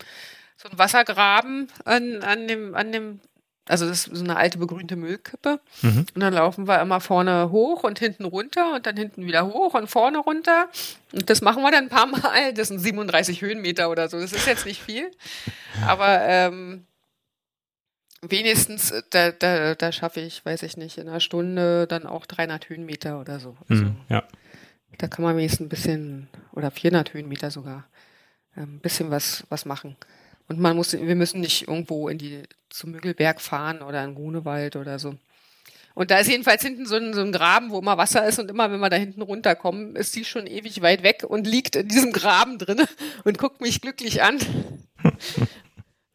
S2: so ein Wassergraben an, an dem, an dem also das ist so eine alte begrünte Müllkippe. Mhm. Und dann laufen wir immer vorne hoch und hinten runter und dann hinten wieder hoch und vorne runter. Und das machen wir dann ein paar Mal. Das sind 37 Höhenmeter oder so. Das ist jetzt nicht viel. Aber ähm, wenigstens, äh, da, da, da schaffe ich, weiß ich nicht, in einer Stunde dann auch 300 Höhenmeter oder so. Also,
S1: mhm, ja.
S2: Da kann man wenigstens ein bisschen, oder 400 Höhenmeter sogar, ein ähm, bisschen was, was machen. Und man muss, wir müssen nicht irgendwo in die, zum Müggelberg fahren oder in Grunewald oder so. Und da ist jedenfalls hinten so ein, so ein Graben, wo immer Wasser ist und immer, wenn wir da hinten runterkommen, ist die schon ewig weit weg und liegt in diesem Graben drin und guckt mich glücklich an.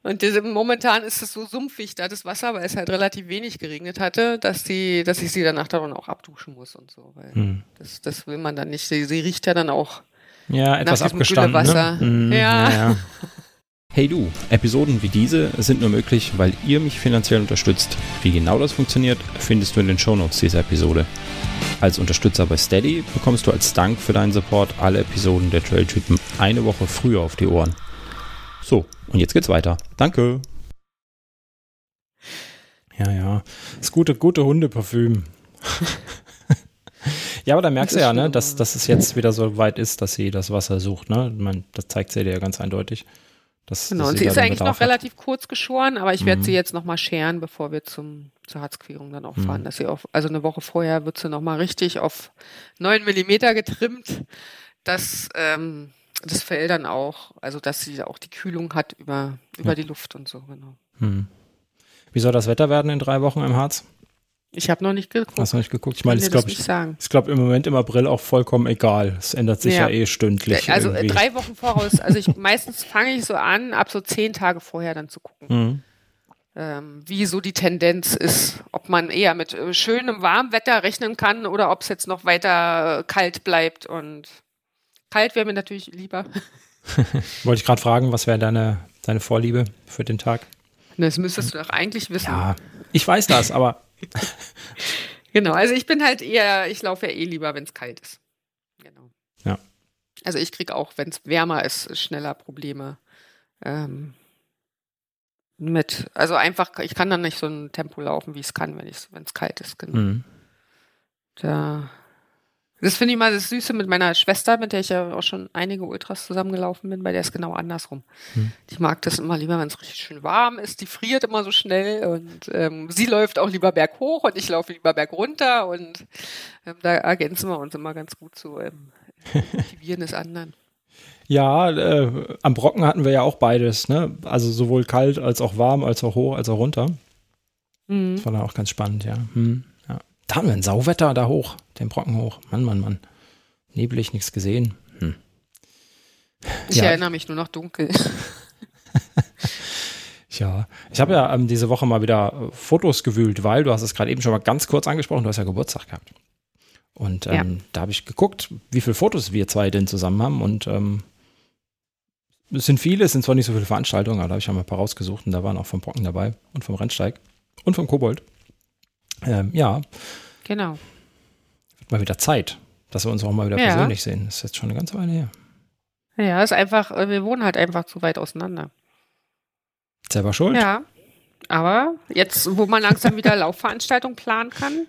S2: Und diese, momentan ist es so sumpfig, da das Wasser, weil es halt relativ wenig geregnet hatte, dass die, dass ich sie danach dann auch abduschen muss und so. Weil hm. das, das will man dann nicht. Sie, sie riecht ja dann auch
S1: ja, etwas abgestanden. Ne?
S2: Mm, ja. ja.
S1: Hey du, Episoden wie diese sind nur möglich, weil ihr mich finanziell unterstützt. Wie genau das funktioniert, findest du in den Shownotes dieser Episode. Als Unterstützer bei Steady bekommst du als Dank für deinen Support alle Episoden der Trailtypen eine Woche früher auf die Ohren. So, und jetzt geht's weiter. Danke. Ja, ja. Das gute, gute Hundeparfüm. ja, aber da merkst du ja, ne, dass, dass es jetzt wieder so weit ist, dass sie das Wasser sucht. Ne? Man, das zeigt sie dir ja ganz eindeutig. Dass,
S2: genau, dass und sie ist eigentlich noch hat. relativ kurz geschoren, aber ich werde mhm. sie jetzt nochmal scheren, bevor wir zum, zur Harzquerung dann auch mhm. fahren. Dass sie auf, also eine Woche vorher wird sie nochmal richtig auf 9 Millimeter getrimmt, dass ähm, das Fell dann auch, also dass sie auch die Kühlung hat über, über ja. die Luft und so, genau.
S1: Mhm. Wie soll das Wetter werden in drei Wochen im Harz?
S2: Ich habe noch nicht geguckt.
S1: Hast du noch nicht geguckt? Ich meine, ich glaube, ich, ich glaube im Moment im April auch vollkommen egal. Es ändert sich ja, ja eh stündlich.
S2: Also
S1: irgendwie.
S2: drei Wochen voraus. Also ich meistens fange ich so an, ab so zehn Tage vorher dann zu gucken. Mhm. Ähm, wie so die Tendenz ist, ob man eher mit äh, schönem Warmwetter rechnen kann oder ob es jetzt noch weiter kalt bleibt. Und kalt wäre mir natürlich lieber.
S1: Wollte ich gerade fragen, was wäre deine, deine Vorliebe für den Tag?
S2: Das müsstest du doch eigentlich wissen.
S1: Ja, ich weiß das, aber
S2: genau, also ich bin halt eher, ich laufe ja eh lieber, wenn es kalt ist. Genau.
S1: Ja.
S2: Also ich kriege auch, wenn es wärmer ist, schneller Probleme. Ähm, mit, also einfach, ich kann dann nicht so ein Tempo laufen, wie ich es kann, wenn es kalt ist. Genau. Mhm. Da das finde ich mal das Süße mit meiner Schwester, mit der ich ja auch schon einige Ultras zusammengelaufen bin, bei der ist genau andersrum. Hm. Die mag das immer lieber, wenn es richtig schön warm ist. Die friert immer so schnell und ähm, sie läuft auch lieber berghoch und ich laufe lieber bergunter und ähm, da ergänzen wir uns immer ganz gut zu ähm, Motivieren des anderen.
S1: Ja, äh, am Brocken hatten wir ja auch beides, ne? Also sowohl kalt als auch warm, als auch hoch, als auch runter. Mhm. Das war dann auch ganz spannend, ja. Hm. Da haben wir ein Sauwetter da hoch, den Brocken hoch. Mann, Mann, Mann. Nebelig, nichts gesehen. Hm.
S2: Ich ja. erinnere mich nur noch dunkel.
S1: ja, ich habe ja ähm, diese Woche mal wieder äh, Fotos gewühlt, weil du hast es gerade eben schon mal ganz kurz angesprochen, du hast ja Geburtstag gehabt. Und ähm, ja. da habe ich geguckt, wie viele Fotos wir zwei denn zusammen haben. Und ähm, es sind viele, es sind zwar nicht so viele Veranstaltungen, aber da habe ich ja mal ein paar rausgesucht und da waren auch vom Brocken dabei und vom Rennsteig und vom Kobold. Ähm, ja.
S2: Genau.
S1: Wird mal wieder Zeit, dass wir uns auch mal wieder ja. persönlich sehen. Das ist jetzt schon eine ganze Weile her.
S2: Ja, ist einfach, äh, wir wohnen halt einfach zu weit auseinander.
S1: Selber schuld.
S2: Ja. Aber jetzt, wo man langsam wieder Laufveranstaltungen planen kann,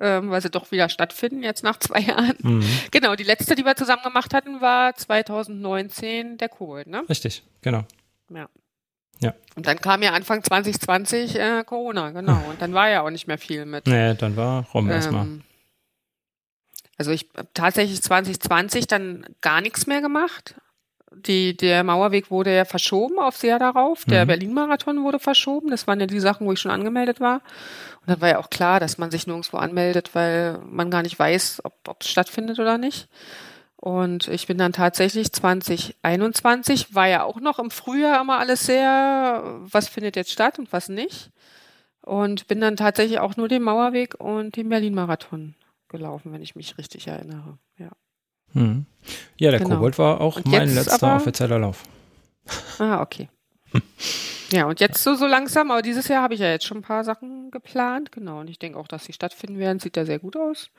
S2: ähm, weil sie doch wieder stattfinden, jetzt nach zwei Jahren. Mhm. Genau, die letzte, die wir zusammen gemacht hatten, war 2019 der Kobold, ne?
S1: Richtig, genau.
S2: Ja.
S1: Ja.
S2: Und dann kam ja Anfang 2020 äh, Corona, genau. Und dann war ja auch nicht mehr viel mit.
S1: Nee, dann war rum ähm, erstmal.
S2: Also ich habe tatsächlich 2020 dann gar nichts mehr gemacht. Die, der Mauerweg wurde ja verschoben aufs Jahr darauf. Der mhm. Berlin-Marathon wurde verschoben. Das waren ja die Sachen, wo ich schon angemeldet war. Und dann war ja auch klar, dass man sich nirgendwo anmeldet, weil man gar nicht weiß, ob es stattfindet oder nicht. Und ich bin dann tatsächlich 2021, war ja auch noch im Frühjahr immer alles sehr, was findet jetzt statt und was nicht. Und bin dann tatsächlich auch nur den Mauerweg und den Berlin-Marathon gelaufen, wenn ich mich richtig erinnere. Ja,
S1: hm. ja der genau. Kobold war auch und mein letzter aber, offizieller Lauf.
S2: Ah, okay. ja, und jetzt so, so langsam, aber dieses Jahr habe ich ja jetzt schon ein paar Sachen geplant, genau. Und ich denke auch, dass sie stattfinden werden. Sieht ja sehr gut aus.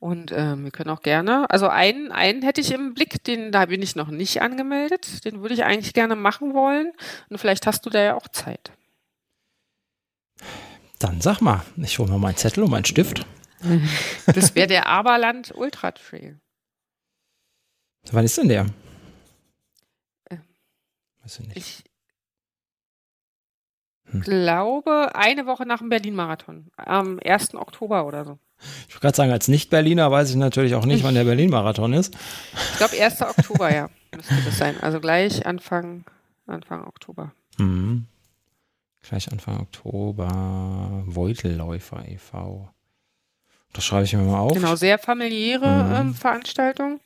S2: Und ähm, wir können auch gerne, also einen, einen hätte ich im Blick, den da bin ich noch nicht angemeldet. Den würde ich eigentlich gerne machen wollen. Und vielleicht hast du da ja auch Zeit.
S1: Dann sag mal, ich hole mal meinen Zettel und meinen Stift.
S2: Das wäre der Aberland Ultra Trail.
S1: Wann ist denn der?
S2: Äh,
S1: Weiß ich nicht.
S2: Ich
S1: Hm.
S2: glaube, eine Woche nach dem Berlin-Marathon. Am 1. Oktober oder so.
S1: Ich wollte gerade sagen, als Nicht-Berliner weiß ich natürlich auch nicht, wann der Berlin-Marathon ist.
S2: Ich glaube, 1. Oktober, ja, müsste das sein. Also gleich Anfang, Anfang Oktober.
S1: Mhm. Gleich Anfang Oktober. Beutelläufer e.V. Das schreibe ich mir mal auf.
S2: Genau, sehr familiäre
S1: Mhm.
S2: ähm, Veranstaltung.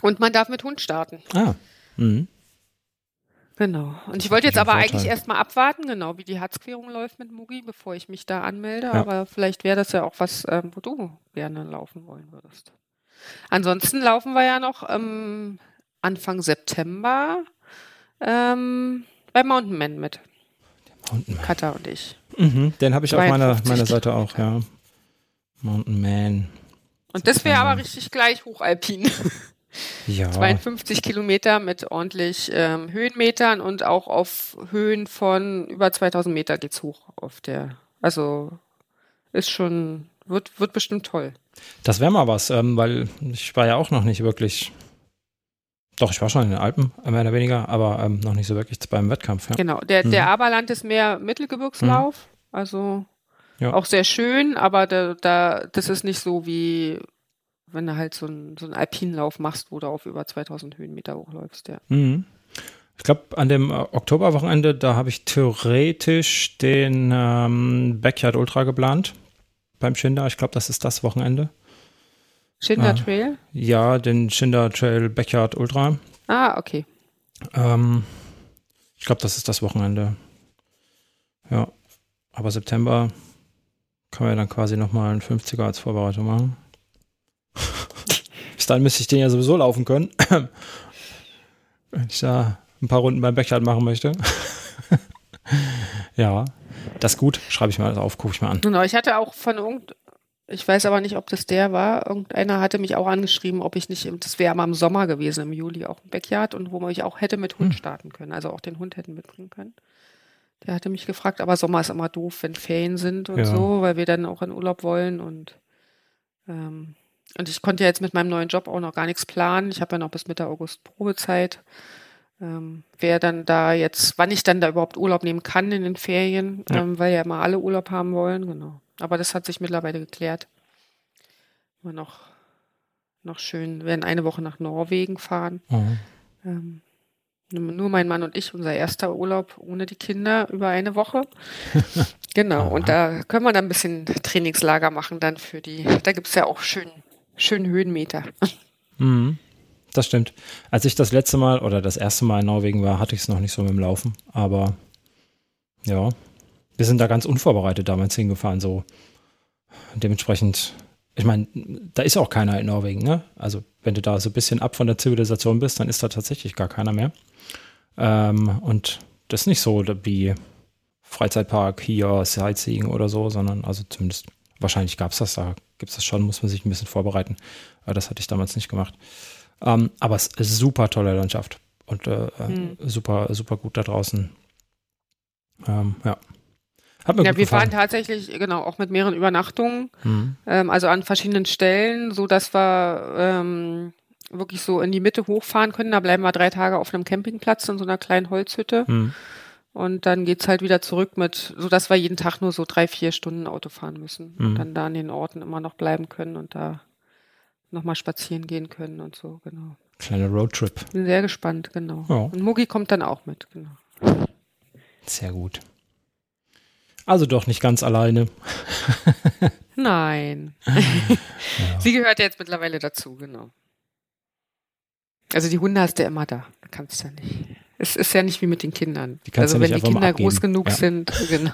S2: Und man darf mit Hund starten.
S1: Ah. Mhm.
S2: Genau. Und ich wollte jetzt aber
S1: ein
S2: eigentlich
S1: Vorteil.
S2: erstmal abwarten, genau, wie die Harzquerung läuft mit Mugi, bevor ich mich da anmelde.
S1: Ja.
S2: Aber vielleicht wäre das ja auch was, ähm, wo du gerne laufen wollen würdest. Ansonsten laufen wir ja noch ähm, Anfang September ähm, bei Mountain Man mit,
S1: Mountain Man.
S2: Katha und ich.
S1: Mhm. Den habe ich auf meiner,
S2: 52
S1: meiner Seite auch, ja. Mountain Man.
S2: Und das wäre aber richtig gleich hochalpin.
S1: Ja.
S2: 52 Kilometer mit ordentlich ähm, Höhenmetern und auch auf Höhen von über 2000 Meter geht's hoch auf der. Also ist schon wird wird bestimmt toll.
S1: Das wäre mal was, ähm, weil ich war ja auch noch nicht wirklich. Doch, ich war schon in den Alpen, mehr oder weniger, aber ähm, noch nicht so wirklich beim Wettkampf. Ja.
S2: Genau. Der der
S1: Mhm.
S2: Aberland ist mehr Mittelgebirgslauf, also
S1: Ja.
S2: auch sehr schön, aber da, da das ist nicht so wie wenn du halt so einen so einen Alpinlauf machst, wo du auf über 2000 Höhenmeter hochläufst, ja.
S1: Mhm. Ich glaube, an dem äh, Oktoberwochenende, da habe ich theoretisch den ähm, Backyard Ultra geplant beim Schinder. Ich glaube, das ist das Wochenende.
S2: Schinder
S1: Ah.
S2: Trail?
S1: Ja, den Schinder Trail Backyard Ultra.
S2: Ah, okay.
S1: Ähm, ich glaube, das ist das Wochenende. Ja, aber September können wir dann quasi nochmal einen 50er als Vorbereitung machen. Bis dann müsste ich den ja sowieso laufen können. Wenn ich da ein paar Runden beim Backyard machen möchte. ja, das ist gut. Schreibe ich alles auf, gucke ich mal an.
S2: Genau, ich hatte auch von irgend, ich weiß aber nicht, ob das der war. Irgendeiner hatte mich auch angeschrieben, ob ich nicht, das wäre mal im Sommer gewesen, im Juli auch im Backyard und wo man ich auch hätte mit Hund
S1: Hm.
S2: starten können, also auch den Hund hätten mitbringen können. Der hatte mich gefragt, aber Sommer ist immer doof, wenn Ferien sind und
S1: Ja.
S2: so, weil wir dann auch in Urlaub wollen und ähm, und ich konnte ja jetzt mit meinem neuen Job auch noch gar nichts planen. Ich habe ja noch bis Mitte August Probezeit. Ähm, wer dann da jetzt, wann ich dann da überhaupt Urlaub nehmen kann in den Ferien,
S1: Ja.
S2: ähm, weil ja immer alle Urlaub haben wollen, genau. Aber das hat sich mittlerweile geklärt. Wir noch, noch schön, wir werden eine Woche nach Norwegen fahren.
S1: Mhm.
S2: Ähm, nur mein Mann und ich, unser erster Urlaub ohne die Kinder über eine Woche. genau, und da können wir dann ein bisschen Trainingslager machen dann für die, da gibt's ja auch schön, schön Höhenmeter.
S1: Mhm. Das stimmt. Als ich das letzte Mal oder das erste Mal in Norwegen war, hatte ich es noch nicht so mit dem Laufen. Aber ja, wir sind da ganz unvorbereitet damals hingefahren. So dementsprechend, ich meine, da ist auch keiner in Norwegen. Ne? Also wenn du da so ein bisschen ab von der Zivilisation bist, dann ist da tatsächlich gar keiner mehr. Ähm, und das ist nicht so wie Freizeitpark hier, Sightseeing oder so, sondern also zumindest wahrscheinlich gab es das da, gibt es das schon, muss man sich ein bisschen vorbereiten. Aber das hatte ich damals nicht gemacht. Ähm, aber es ist super tolle Landschaft und äh,
S2: Hm.
S1: super, super gut da draußen. Ähm, ja. Hat mir
S2: Ja,
S1: gut
S2: wir
S1: gefallen.
S2: fahren tatsächlich, genau, auch mit mehreren Übernachtungen,
S1: Mhm.
S2: ähm, also an verschiedenen Stellen, so dass wir ähm, wirklich so in die Mitte hochfahren können. Da bleiben wir drei Tage auf einem Campingplatz in so einer kleinen Holzhütte.
S1: Mhm.
S2: Und dann geht's halt wieder zurück mit, so dass wir jeden Tag nur so drei, vier Stunden Auto fahren müssen.
S1: Mhm.
S2: Und dann da an den Orten immer noch bleiben können und da nochmal spazieren gehen können und so, genau.
S1: Kleiner Roadtrip.
S2: Bin sehr gespannt, genau.
S1: Ja.
S2: Und Mugi kommt dann auch mit, genau.
S1: Sehr gut. Also doch nicht ganz alleine.
S2: Nein.
S1: Ja.
S2: Sie gehört ja jetzt mittlerweile dazu, genau. Also die Hunde hast du ja immer da. Da kannst du ja nicht. Es ist ja nicht wie mit den Kindern. Also wenn die Kinder groß genug
S1: Ja.
S2: sind, genau.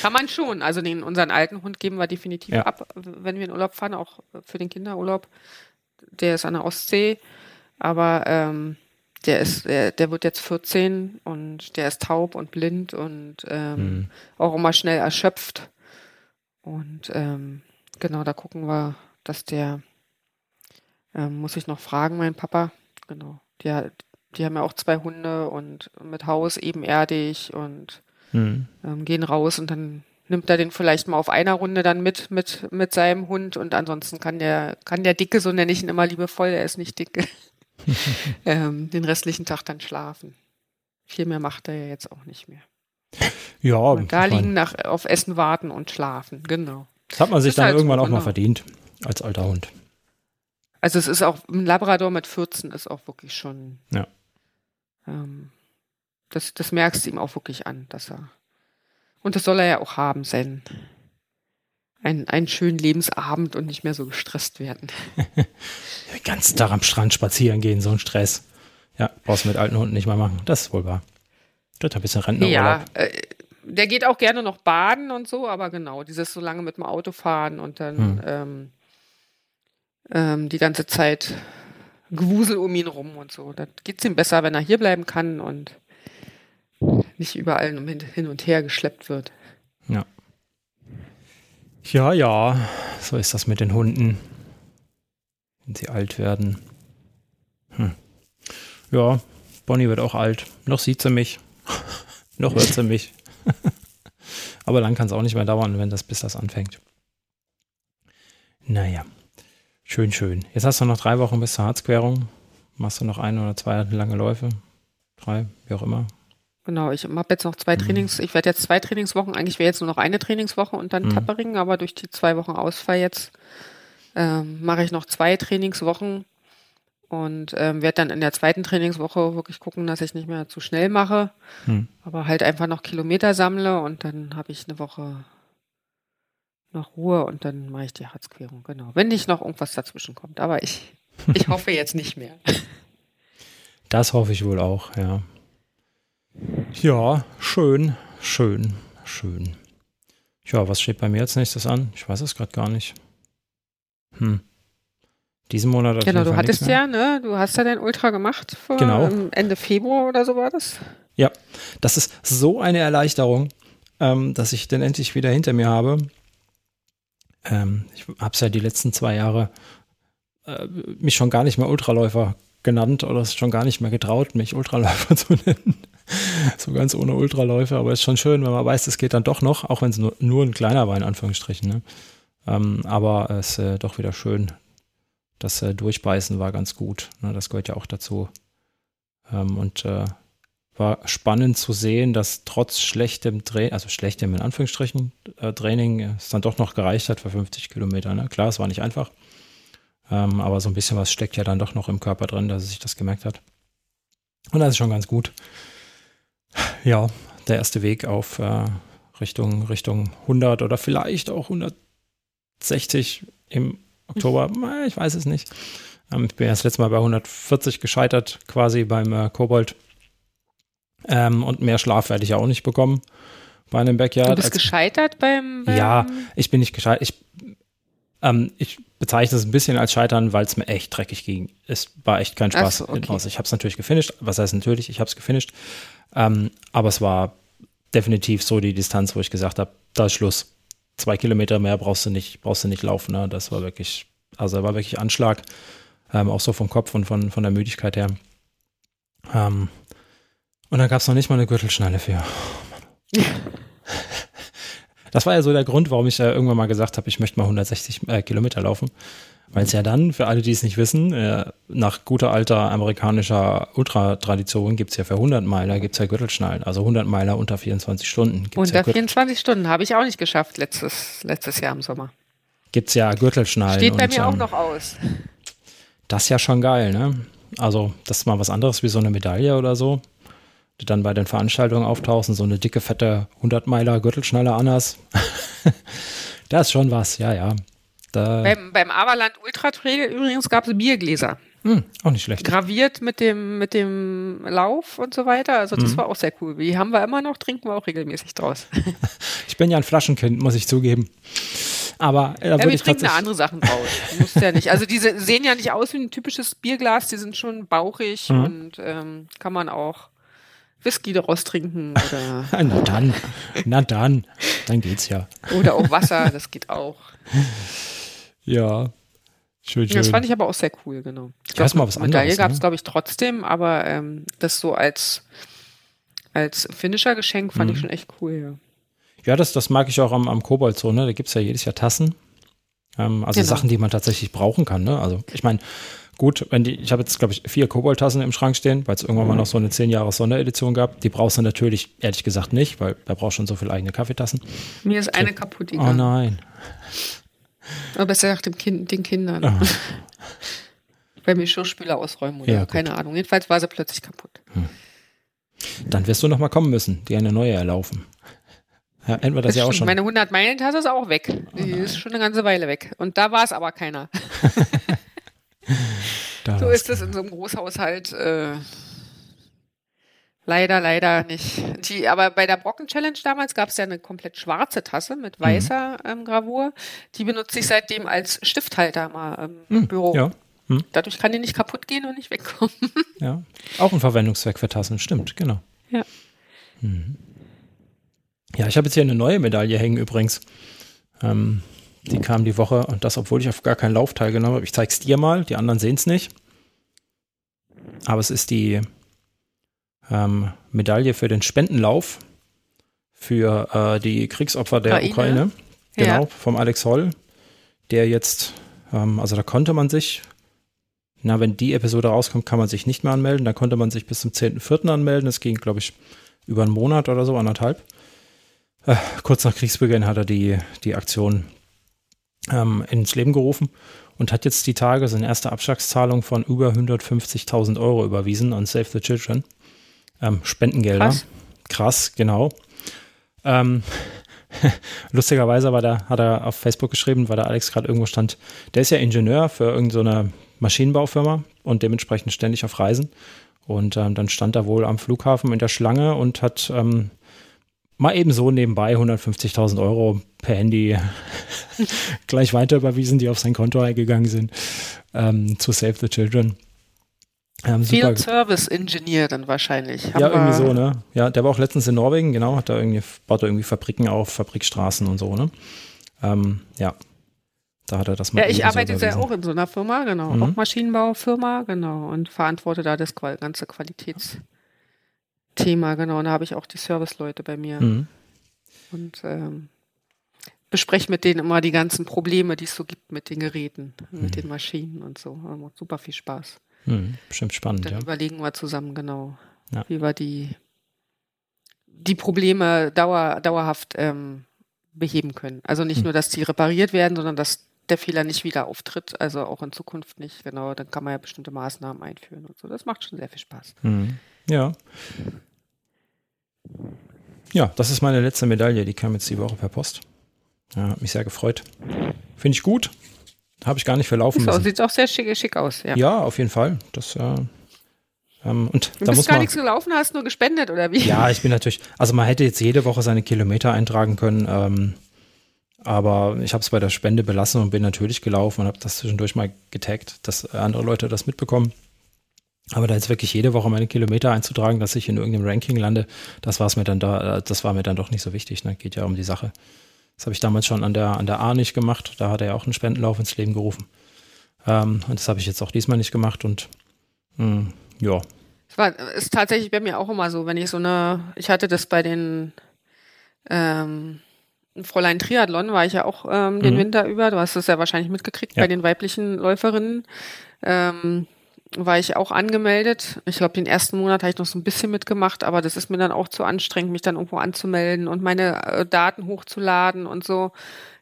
S2: Kann man schon. Also den, unseren alten Hund geben wir definitiv
S1: Ja.
S2: ab, wenn wir in Urlaub fahren, auch für den Kinderurlaub. Der ist an der Ostsee, aber ähm, der ist, der, der wird jetzt 14 und der ist taub und blind und ähm,
S1: Mhm.
S2: auch immer schnell erschöpft. Und ähm, genau, da gucken wir, dass der, ähm, muss ich noch fragen, mein Papa, genau, hat- die haben ja auch zwei Hunde und mit Haus ebenerdig und mhm. ähm, gehen raus und dann nimmt er den vielleicht mal auf einer Runde dann mit, mit, mit seinem Hund und ansonsten kann der, kann der Dicke, so nenne ich ihn immer liebevoll, er ist nicht dicke, ähm, den restlichen Tag dann schlafen. Viel mehr macht er ja jetzt auch nicht mehr.
S1: Ja.
S2: Und da liegen nach, auf Essen warten und schlafen, genau.
S1: Das hat man sich dann halt irgendwann so, auch genau. mal verdient, als alter Hund.
S2: Also es ist auch, ein Labrador mit 14 ist auch wirklich schon.
S1: Ja.
S2: Ähm, das, das merkst du ihm auch wirklich an, dass er. Und das soll er ja auch haben, sein. Ein, einen schönen Lebensabend und nicht mehr so gestresst werden.
S1: Den ganzen Tag am Strand spazieren gehen, so ein Stress. Ja, brauchst du mit alten Hunden nicht mehr machen. Das ist wohl wahr. Das ein bisschen Rentnerurlaub.
S2: Ja, äh, der geht auch gerne noch baden und so, aber genau, dieses so lange mit dem Auto fahren und dann hm. ähm, ähm, die ganze Zeit Gewusel um ihn rum und so. Da geht es ihm besser, wenn er hier bleiben kann und nicht überall hin und her geschleppt wird.
S1: Ja. Ja, ja, so ist das mit den Hunden, wenn sie alt werden. Hm. Ja, Bonnie wird auch alt. Noch sieht sie mich. Noch hört sie mich. Aber dann kann es auch nicht mehr dauern, wenn das bis das anfängt. Naja. Schön, schön. Jetzt hast du noch drei Wochen bis zur Harzquerung. Machst du noch ein oder zwei lange Läufe? Drei, wie auch immer.
S2: Genau, ich habe jetzt noch zwei mhm. Trainings, ich werde jetzt zwei Trainingswochen, eigentlich wäre jetzt nur noch eine Trainingswoche und dann mhm. Tappering, aber durch die zwei Wochen Ausfall jetzt ähm, mache ich noch zwei Trainingswochen und ähm, werde dann in der zweiten Trainingswoche wirklich gucken, dass ich nicht mehr zu schnell mache, mhm. aber halt einfach noch Kilometer sammle und dann habe ich eine Woche noch Ruhe und dann mache ich die Harzquerung, genau. Wenn nicht noch irgendwas dazwischen kommt. Aber ich, ich hoffe jetzt nicht mehr.
S1: Das hoffe ich wohl auch, ja. Ja, schön, schön, schön. Ja, was steht bei mir als nächstes an? Ich weiß es gerade gar nicht. Hm. Diesen Monat.
S2: Genau, du hattest ja, ne? Du hast ja dein Ultra gemacht vor
S1: genau.
S2: Ende Februar oder so war das?
S1: Ja, das ist so eine Erleichterung, ähm, dass ich den endlich wieder hinter mir habe. Ähm, ich habe es ja die letzten zwei Jahre äh, mich schon gar nicht mehr Ultraläufer genannt oder es schon gar nicht mehr getraut, mich Ultraläufer zu nennen. so ganz ohne Ultraläufer, aber es ist schon schön, wenn man weiß, es geht dann doch noch, auch wenn es nur, nur, ein kleiner war, in Anführungsstrichen. Ne? Ähm, aber es ist äh, doch wieder schön. Das äh, Durchbeißen war ganz gut. Ne? Das gehört ja auch dazu. Ähm, und äh, war spannend zu sehen, dass trotz schlechtem Training, also schlechtem in Anführungsstrichen äh, Training, es dann doch noch gereicht hat für 50 Kilometer. Ne? Klar, es war nicht einfach, ähm, aber so ein bisschen was steckt ja dann doch noch im Körper drin, dass es sich das gemerkt hat. Und das ist schon ganz gut. Ja, der erste Weg auf äh, Richtung, Richtung 100 oder vielleicht auch 160 im Oktober, ich weiß es nicht. Ähm, ich bin ja das letzte Mal bei 140 gescheitert, quasi beim äh, Kobold. Ähm, und mehr Schlaf werde ich ja auch nicht bekommen bei einem Backyard.
S2: Du bist gescheitert beim,
S1: beim, Ja, ich bin nicht gescheitert. Ich, ähm, ich bezeichne es ein bisschen als Scheitern, weil es mir echt dreckig ging. Es war echt kein Spaß. So, okay. Ich habe es natürlich gefinisht. Was heißt natürlich? Ich habe es gefinisht. Ähm, aber es war definitiv so die Distanz, wo ich gesagt habe, da ist Schluss. Zwei Kilometer mehr brauchst du nicht, brauchst du nicht laufen. Ne? Das war wirklich, also war wirklich Anschlag. Ähm, auch so vom Kopf und von, von der Müdigkeit her. Ähm, und dann gab es noch nicht mal eine Gürtelschnalle für. Oh, das war ja so der Grund, warum ich ja irgendwann mal gesagt habe, ich möchte mal 160 äh, Kilometer laufen. Weil es ja dann, für alle, die es nicht wissen, äh, nach guter alter amerikanischer Ultratradition gibt es ja für 100 Meiler gibt es ja Gürtelschnallen. Also 100 Meiler unter 24 Stunden.
S2: Gibt's unter ja 24 Stunden habe ich auch nicht geschafft letztes, letztes Jahr im Sommer.
S1: Gibt es ja Gürtelschnallen.
S2: Steht bei und, mir auch ähm, noch aus.
S1: Das ist ja schon geil, ne? Also das ist mal was anderes wie so eine Medaille oder so die dann bei den Veranstaltungen auftauchen, so eine dicke, fette 100-Meiler Gürtelschnalle Annas. das ist schon was, ja, ja.
S2: Da beim, beim Aberland Ultra Trail übrigens gab es Biergläser.
S1: Hm, auch nicht schlecht.
S2: Graviert mit dem, mit dem Lauf und so weiter. Also das mhm. war auch sehr cool. Die haben wir immer noch, trinken wir auch regelmäßig draus.
S1: ich bin ja ein Flaschenkind, muss ich zugeben. Aber
S2: äh, da ja, wir trinken da andere Sachen draus. Muss ja nicht. Also diese sehen ja nicht aus wie ein typisches Bierglas, die sind schon bauchig mhm. und ähm, kann man auch Whisky daraus trinken oder.
S1: na dann, na dann, dann geht's ja.
S2: Oder auch Wasser, das geht auch.
S1: Ja. Schön, schön.
S2: Das fand ich aber auch sehr cool, genau.
S1: Ich weiß mal was anderes.
S2: Medaille gab es, ne? glaube ich, trotzdem, aber ähm, das so als als Finisher-Geschenk fand mhm. ich schon echt cool, ja.
S1: Ja, das, das mag ich auch am, am Kobold so, ne? Da gibt es ja jedes Jahr Tassen. Ähm, also genau. Sachen, die man tatsächlich brauchen kann, ne? Also ich meine, gut, wenn die, ich habe jetzt, glaube ich, vier Kobold-Tassen im Schrank stehen, weil es irgendwann mhm. mal noch so eine 10 Jahre Sonderedition gab. Die brauchst du natürlich, ehrlich gesagt, nicht, weil da brauchst du schon so viele eigene Kaffeetassen.
S2: Mir ist eine kaputt
S1: gegangen. Oh nein.
S2: Aber besser nach dem kind, den Kindern. Oh. Weil mir Geschirrspüler ausräumen oder ja, keine Ahnung. Jedenfalls war sie plötzlich kaputt. Hm.
S1: Dann wirst du noch mal kommen müssen, die eine neue erlaufen. Ja, entweder das, das ja auch schon.
S2: Meine 100 Meilen Tasse ist auch weg. Die oh ist schon eine ganze Weile weg. Und da war es aber keiner. so ist es in so einem Großhaushalt. Äh, leider, leider nicht. Die, aber bei der Brocken Challenge damals gab es ja eine komplett schwarze Tasse mit weißer mhm. ähm, Gravur. Die benutze ich seitdem als Stifthalter mal im mhm, Büro. Ja. Hm? Dadurch kann die nicht kaputt gehen und nicht wegkommen.
S1: Ja, auch ein Verwendungszweck für Tassen, stimmt, genau.
S2: Ja. Hm.
S1: Ja, ich habe jetzt hier eine neue Medaille hängen übrigens. Ähm, die kam die Woche und das, obwohl ich auf gar keinen Lauf teilgenommen habe. Ich zeige es dir mal, die anderen sehen es nicht. Aber es ist die ähm, Medaille für den Spendenlauf für äh, die Kriegsopfer der Ukraine. Ukraine. Genau, ja. vom Alex Holl, der jetzt, ähm, also da konnte man sich na, wenn die Episode rauskommt, kann man sich nicht mehr anmelden. Da konnte man sich bis zum 10.04. anmelden. Das ging, glaube ich, über einen Monat oder so, anderthalb. Äh, kurz nach Kriegsbeginn hat er die, die Aktion ähm, ins Leben gerufen und hat jetzt die Tage seine erste Abschlagszahlung von über 150.000 Euro überwiesen an Save the Children. Ähm, Spendengelder. Krass. Krass, genau. Ähm, lustigerweise war da, hat er auf Facebook geschrieben, weil der Alex gerade irgendwo stand. Der ist ja Ingenieur für irgendeine so Maschinenbaufirma und dementsprechend ständig auf Reisen. Und ähm, dann stand er wohl am Flughafen in der Schlange und hat ähm, mal eben so nebenbei 150.000 Euro per Handy gleich weiter überwiesen, die auf sein Konto eingegangen sind, ähm, zu Save the Children.
S2: Ähm, Field Service Engineer dann wahrscheinlich.
S1: Haben ja, irgendwie so, ne? Ja, der war auch letztens in Norwegen, genau, hat da irgendwie, baut da irgendwie Fabriken auf, Fabrikstraßen und so, ne? Ähm, ja, da hat er das
S2: mal. Ja, ich arbeite ja auch in so einer Firma, genau. Mhm. Auch Maschinenbaufirma, genau. Und verantworte da das ganze Qualitätsthema, genau. Und da habe ich auch die Serviceleute bei mir. Mhm. Und ähm, bespreche mit denen immer die ganzen Probleme, die es so gibt mit den Geräten, mhm. mit den Maschinen und so. Macht super viel Spaß.
S1: Mhm. Bestimmt spannend,
S2: Dann
S1: ja.
S2: überlegen wir zusammen, genau, ja. wie wir die, die Probleme dauer, dauerhaft ähm, beheben können. Also nicht mhm. nur, dass die repariert werden, sondern dass der Fehler nicht wieder auftritt, also auch in Zukunft nicht, genau, dann kann man ja bestimmte Maßnahmen einführen und so. Das macht schon sehr viel Spaß.
S1: Mhm. Ja. Ja, das ist meine letzte Medaille, die kam jetzt die Woche per Post. Ja, hat mich sehr gefreut. Finde ich gut. Habe ich gar nicht verlaufen
S2: so, müssen. Sieht auch sehr schick, schick aus, ja.
S1: Ja, auf jeden Fall. Das, äh, ähm, und
S2: du
S1: da
S2: bist
S1: muss
S2: gar
S1: man,
S2: nichts gelaufen, hast nur gespendet, oder wie?
S1: Ja, ich bin natürlich, also man hätte jetzt jede Woche seine Kilometer eintragen können. Ähm, aber ich habe es bei der Spende belassen und bin natürlich gelaufen und habe das zwischendurch mal getaggt, dass andere Leute das mitbekommen. Aber da jetzt wirklich jede Woche meine Kilometer einzutragen, dass ich in irgendeinem Ranking lande, das war es mir dann da, das war mir dann doch nicht so wichtig. Ne? Geht ja um die Sache. Das habe ich damals schon an der, an der A nicht gemacht. Da hat er ja auch einen Spendenlauf ins Leben gerufen. Ähm, und das habe ich jetzt auch diesmal nicht gemacht und mh, hm, ja.
S2: Es war, ist tatsächlich bei mir auch immer so, wenn ich so eine, ich hatte das bei den ähm, Fräulein Triathlon war ich ja auch ähm, den mhm. Winter über. Du hast es ja wahrscheinlich mitgekriegt ja. bei den weiblichen Läuferinnen. Ähm, war ich auch angemeldet. Ich glaube, den ersten Monat habe ich noch so ein bisschen mitgemacht, aber das ist mir dann auch zu anstrengend, mich dann irgendwo anzumelden und meine äh, Daten hochzuladen und so.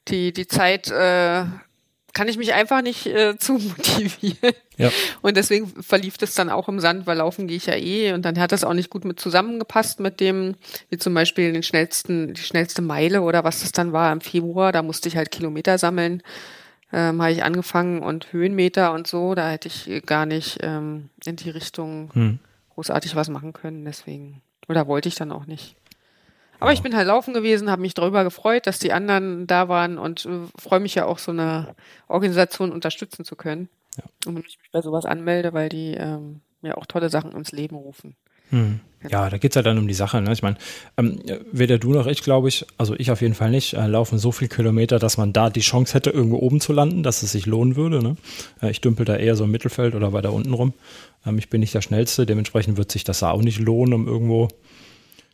S2: Die, die Zeit äh, kann ich mich einfach nicht äh, zu motivieren. Ja. Und deswegen verlief das dann auch im Sand, weil laufen gehe ich ja eh und dann hat das auch nicht gut mit zusammengepasst mit dem, wie zum Beispiel den schnellsten, die schnellste Meile oder was das dann war im Februar, da musste ich halt Kilometer sammeln. Ähm, habe ich angefangen und Höhenmeter und so, da hätte ich gar nicht ähm, in die Richtung hm. großartig was machen können, deswegen. Oder wollte ich dann auch nicht. Aber ich bin halt laufen gewesen, habe mich darüber gefreut, dass die anderen da waren und äh, freue mich ja auch, so eine Organisation unterstützen zu können. Ja. Und wenn ich mich bei sowas anmelde, weil die ähm, mir auch tolle Sachen ins Leben rufen.
S1: Hm. Ja, da geht es ja dann um die Sache. Ne? Ich meine, ähm, weder du noch ich, glaube ich, also ich auf jeden Fall nicht, äh, laufen so viele Kilometer, dass man da die Chance hätte, irgendwo oben zu landen, dass es sich lohnen würde. Ne? Äh, ich dümpel da eher so im Mittelfeld oder weiter unten rum. Ähm, ich bin nicht der Schnellste, dementsprechend wird sich das auch nicht lohnen, um irgendwo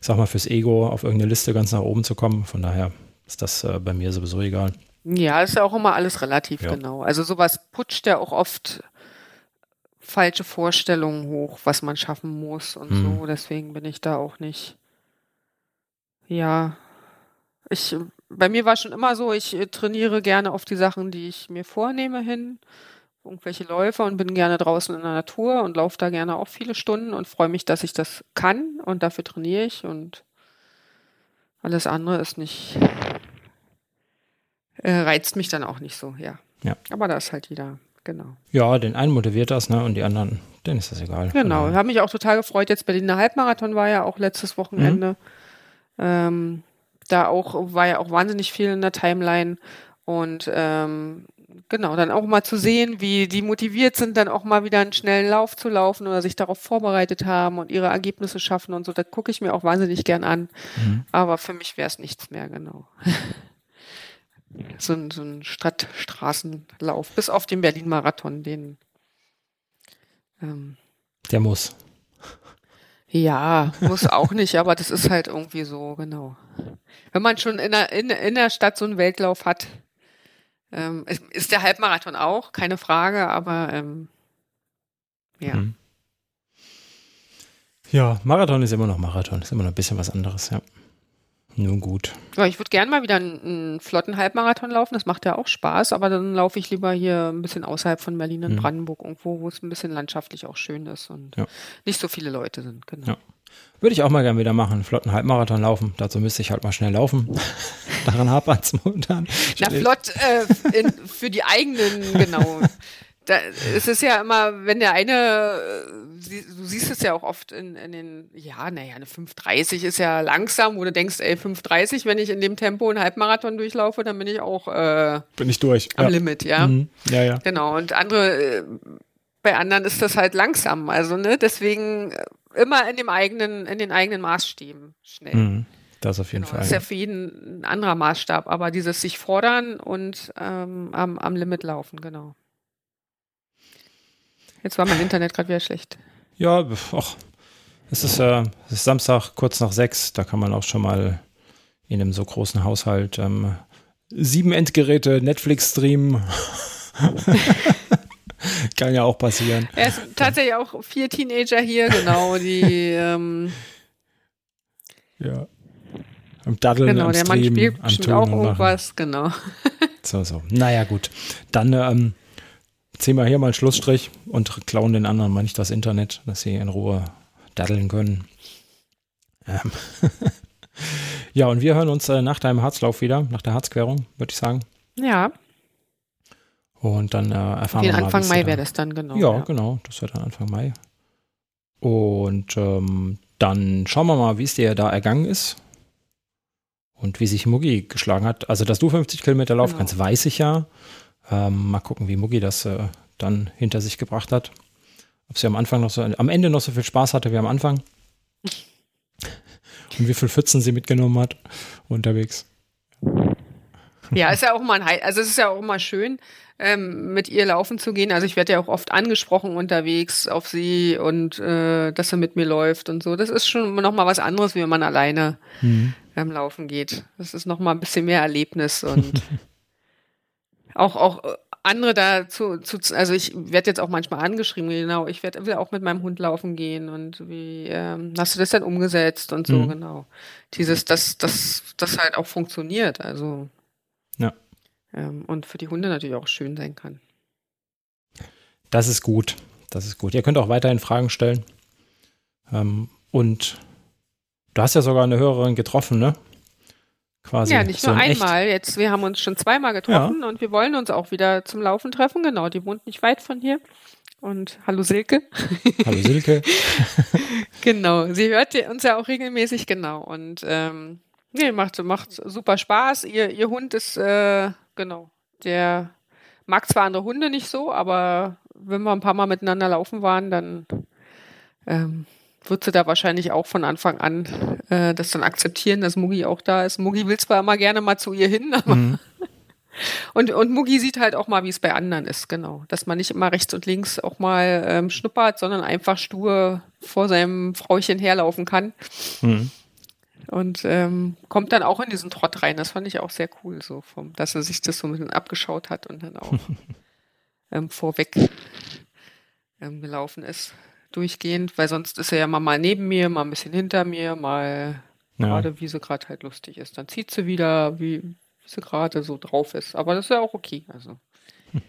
S1: sag mal, fürs Ego auf irgendeine Liste ganz nach oben zu kommen. Von daher ist das äh, bei mir sowieso egal.
S2: Ja, ist ja auch immer alles relativ ja. genau. Also sowas putscht ja auch oft falsche Vorstellungen hoch, was man schaffen muss und mhm. so. Deswegen bin ich da auch nicht. Ja, ich, bei mir war schon immer so, ich äh, trainiere gerne auf die Sachen, die ich mir vornehme hin. Irgendwelche Läufe und bin gerne draußen in der Natur und laufe da gerne auch viele Stunden und freue mich, dass ich das kann und dafür trainiere ich und alles andere ist nicht, äh, reizt mich dann auch nicht so, ja.
S1: Ja.
S2: Aber da ist halt jeder genau.
S1: Ja, den einen motiviert das, ne? Und die anderen, denen ist das egal.
S2: Genau, ich habe mich auch total gefreut. Jetzt Berliner Halbmarathon war ja auch letztes Wochenende. Mhm. Ähm, da auch war ja auch wahnsinnig viel in der Timeline. Und ähm, genau, dann auch mal zu sehen, wie die motiviert sind, dann auch mal wieder einen schnellen Lauf zu laufen oder sich darauf vorbereitet haben und ihre Ergebnisse schaffen und so. Da gucke ich mir auch wahnsinnig gern an. Mhm. Aber für mich wäre es nichts mehr, genau. so ein, so ein Stadtstraßenlauf, bis auf den Berlin-Marathon, den.
S1: Ähm, Der muss.
S2: Ja, muss auch nicht, aber das ist halt irgendwie so, genau. Wenn man schon in der, in, in der Stadt so einen Weltlauf hat, ähm, ist der Halbmarathon auch, keine Frage, aber ähm, ja. Hm.
S1: Ja, Marathon ist immer noch Marathon, ist immer noch ein bisschen was anderes, ja. Nun gut.
S2: Ja, ich würde gerne mal wieder einen, einen, flotten Halbmarathon laufen. Das macht ja auch Spaß, aber dann laufe ich lieber hier ein bisschen außerhalb von Berlin in mhm. Brandenburg, irgendwo, wo es ein bisschen landschaftlich auch schön ist und ja. nicht so viele Leute sind. Genau. Ja.
S1: Würde ich auch mal gerne wieder machen, einen flotten Halbmarathon laufen. Dazu müsste ich halt mal schnell laufen. Daran hapert es momentan.
S2: Na, flott äh, in, für die eigenen, genau. da, es ist ja immer, wenn der eine, äh, du siehst es ja auch oft in, in den, ja, naja, eine 5,30 ist ja langsam, wo du denkst, ey, 5,30, wenn ich in dem Tempo einen Halbmarathon durchlaufe, dann bin ich auch äh,
S1: bin ich durch.
S2: am ja. Limit, ja. Mhm.
S1: Ja, ja.
S2: Genau. Und andere, äh, bei anderen ist das halt langsam. Also, ne, deswegen äh, immer in dem eigenen, in den eigenen Maßstäben schnell. Mhm.
S1: Das auf jeden genau, Fall. Das
S2: ist ja für jeden ein anderer Maßstab, aber dieses sich fordern und ähm, am, am Limit laufen, genau. Jetzt war mein Internet gerade wieder schlecht.
S1: Ja, ach, es ist, äh, es ist Samstag kurz nach sechs. Da kann man auch schon mal in einem so großen Haushalt ähm, sieben Endgeräte Netflix streamen. kann ja auch passieren.
S2: Es sind tatsächlich auch vier Teenager hier, genau, die ähm,
S1: ja. Am Daddeln,
S2: genau,
S1: am
S2: der Mann spielt bestimmt auch irgendwas, genau.
S1: So, so. Naja, gut. Dann ähm, ziehen wir hier mal einen Schlussstrich und klauen den anderen mal nicht das Internet, dass sie in Ruhe daddeln können. Ähm. ja, und wir hören uns äh, nach deinem Harzlauf wieder, nach der Harzquerung, würde ich sagen.
S2: Ja.
S1: Und dann äh, erfahren
S2: Den
S1: wir
S2: mal, Anfang Mai wäre das dann, genau.
S1: Ja, ja. genau, das wäre dann Anfang Mai. Und ähm, dann schauen wir mal, wie es dir da ergangen ist. Und wie sich Mugi geschlagen hat. Also, dass du 50 Kilometer laufen genau. kannst, weiß ich ja. Ähm, mal gucken, wie Mugi das äh, dann hinter sich gebracht hat. Ob sie am Anfang noch so, am Ende noch so viel Spaß hatte wie am Anfang. Und wie viel Pfützen sie mitgenommen hat unterwegs.
S2: Ja, ist ja auch mal ein, also es ist ja auch immer schön, ähm, mit ihr laufen zu gehen. Also ich werde ja auch oft angesprochen unterwegs auf sie und äh, dass sie mit mir läuft und so. Das ist schon noch mal was anderes, wie wenn man alleine mhm. ähm, laufen geht. Das ist noch mal ein bisschen mehr Erlebnis und auch, auch äh, andere dazu, zu, also ich werde jetzt auch manchmal angeschrieben, genau, ich werde will auch mit meinem Hund laufen gehen und wie ähm, hast du das denn umgesetzt und so, mhm. genau. Dieses, dass das, das halt auch funktioniert, also.
S1: Ja.
S2: Ähm, und für die Hunde natürlich auch schön sein kann.
S1: Das ist gut. Das ist gut. Ihr könnt auch weiterhin Fragen stellen. Ähm, und du hast ja sogar eine Hörerin getroffen, ne? Quasi.
S2: Ja, nicht so nur einmal. Jetzt, wir haben uns schon zweimal getroffen ja. und wir wollen uns auch wieder zum Laufen treffen. Genau, die wohnt nicht weit von hier. Und hallo Silke.
S1: Hallo Silke.
S2: genau, sie hört uns ja auch regelmäßig, genau. Und ähm, nee, macht, macht super Spaß. Ihr, ihr Hund ist, äh, genau, der mag zwar andere Hunde nicht so, aber wenn wir ein paar Mal miteinander laufen waren, dann ähm, wird sie da wahrscheinlich auch von Anfang an äh, das dann akzeptieren, dass Mugi auch da ist. Mugi will zwar immer gerne mal zu ihr hin, aber mhm. und, und Mugi sieht halt auch mal, wie es bei anderen ist, genau. Dass man nicht immer rechts und links auch mal ähm, schnuppert, sondern einfach stur vor seinem Frauchen herlaufen kann. Mhm. Und ähm, kommt dann auch in diesen Trott rein. Das fand ich auch sehr cool, so vom, dass er sich das so ein bisschen abgeschaut hat und dann auch ähm, vorweg ähm, gelaufen ist. Durchgehend, weil sonst ist er ja mal, mal neben mir, mal ein bisschen hinter mir, mal ja. gerade wie sie gerade halt lustig ist. Dann zieht sie wieder, wie, wie sie gerade so drauf ist. Aber das ist ja auch okay. Also.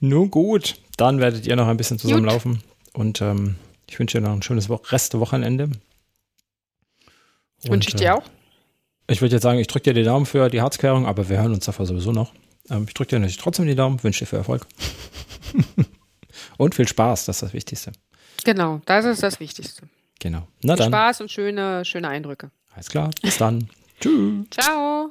S1: Nun gut, dann werdet ihr noch ein bisschen zusammenlaufen. Gut. Und ähm, ich wünsche dir noch ein schönes Wo Restwochenende.
S2: Wünsche ich dir äh, auch.
S1: Ich würde jetzt sagen, ich drücke dir die Daumen für die Harzklärung, aber wir hören uns dafür sowieso noch. Ähm, ich drücke dir natürlich trotzdem die Daumen, wünsche dir viel Erfolg. und viel Spaß, das ist das Wichtigste.
S2: Genau, das ist das Wichtigste.
S1: Genau.
S2: Na dann. Spaß und schöne, schöne Eindrücke.
S1: Alles klar. Bis dann. Tschüss.
S2: Ciao.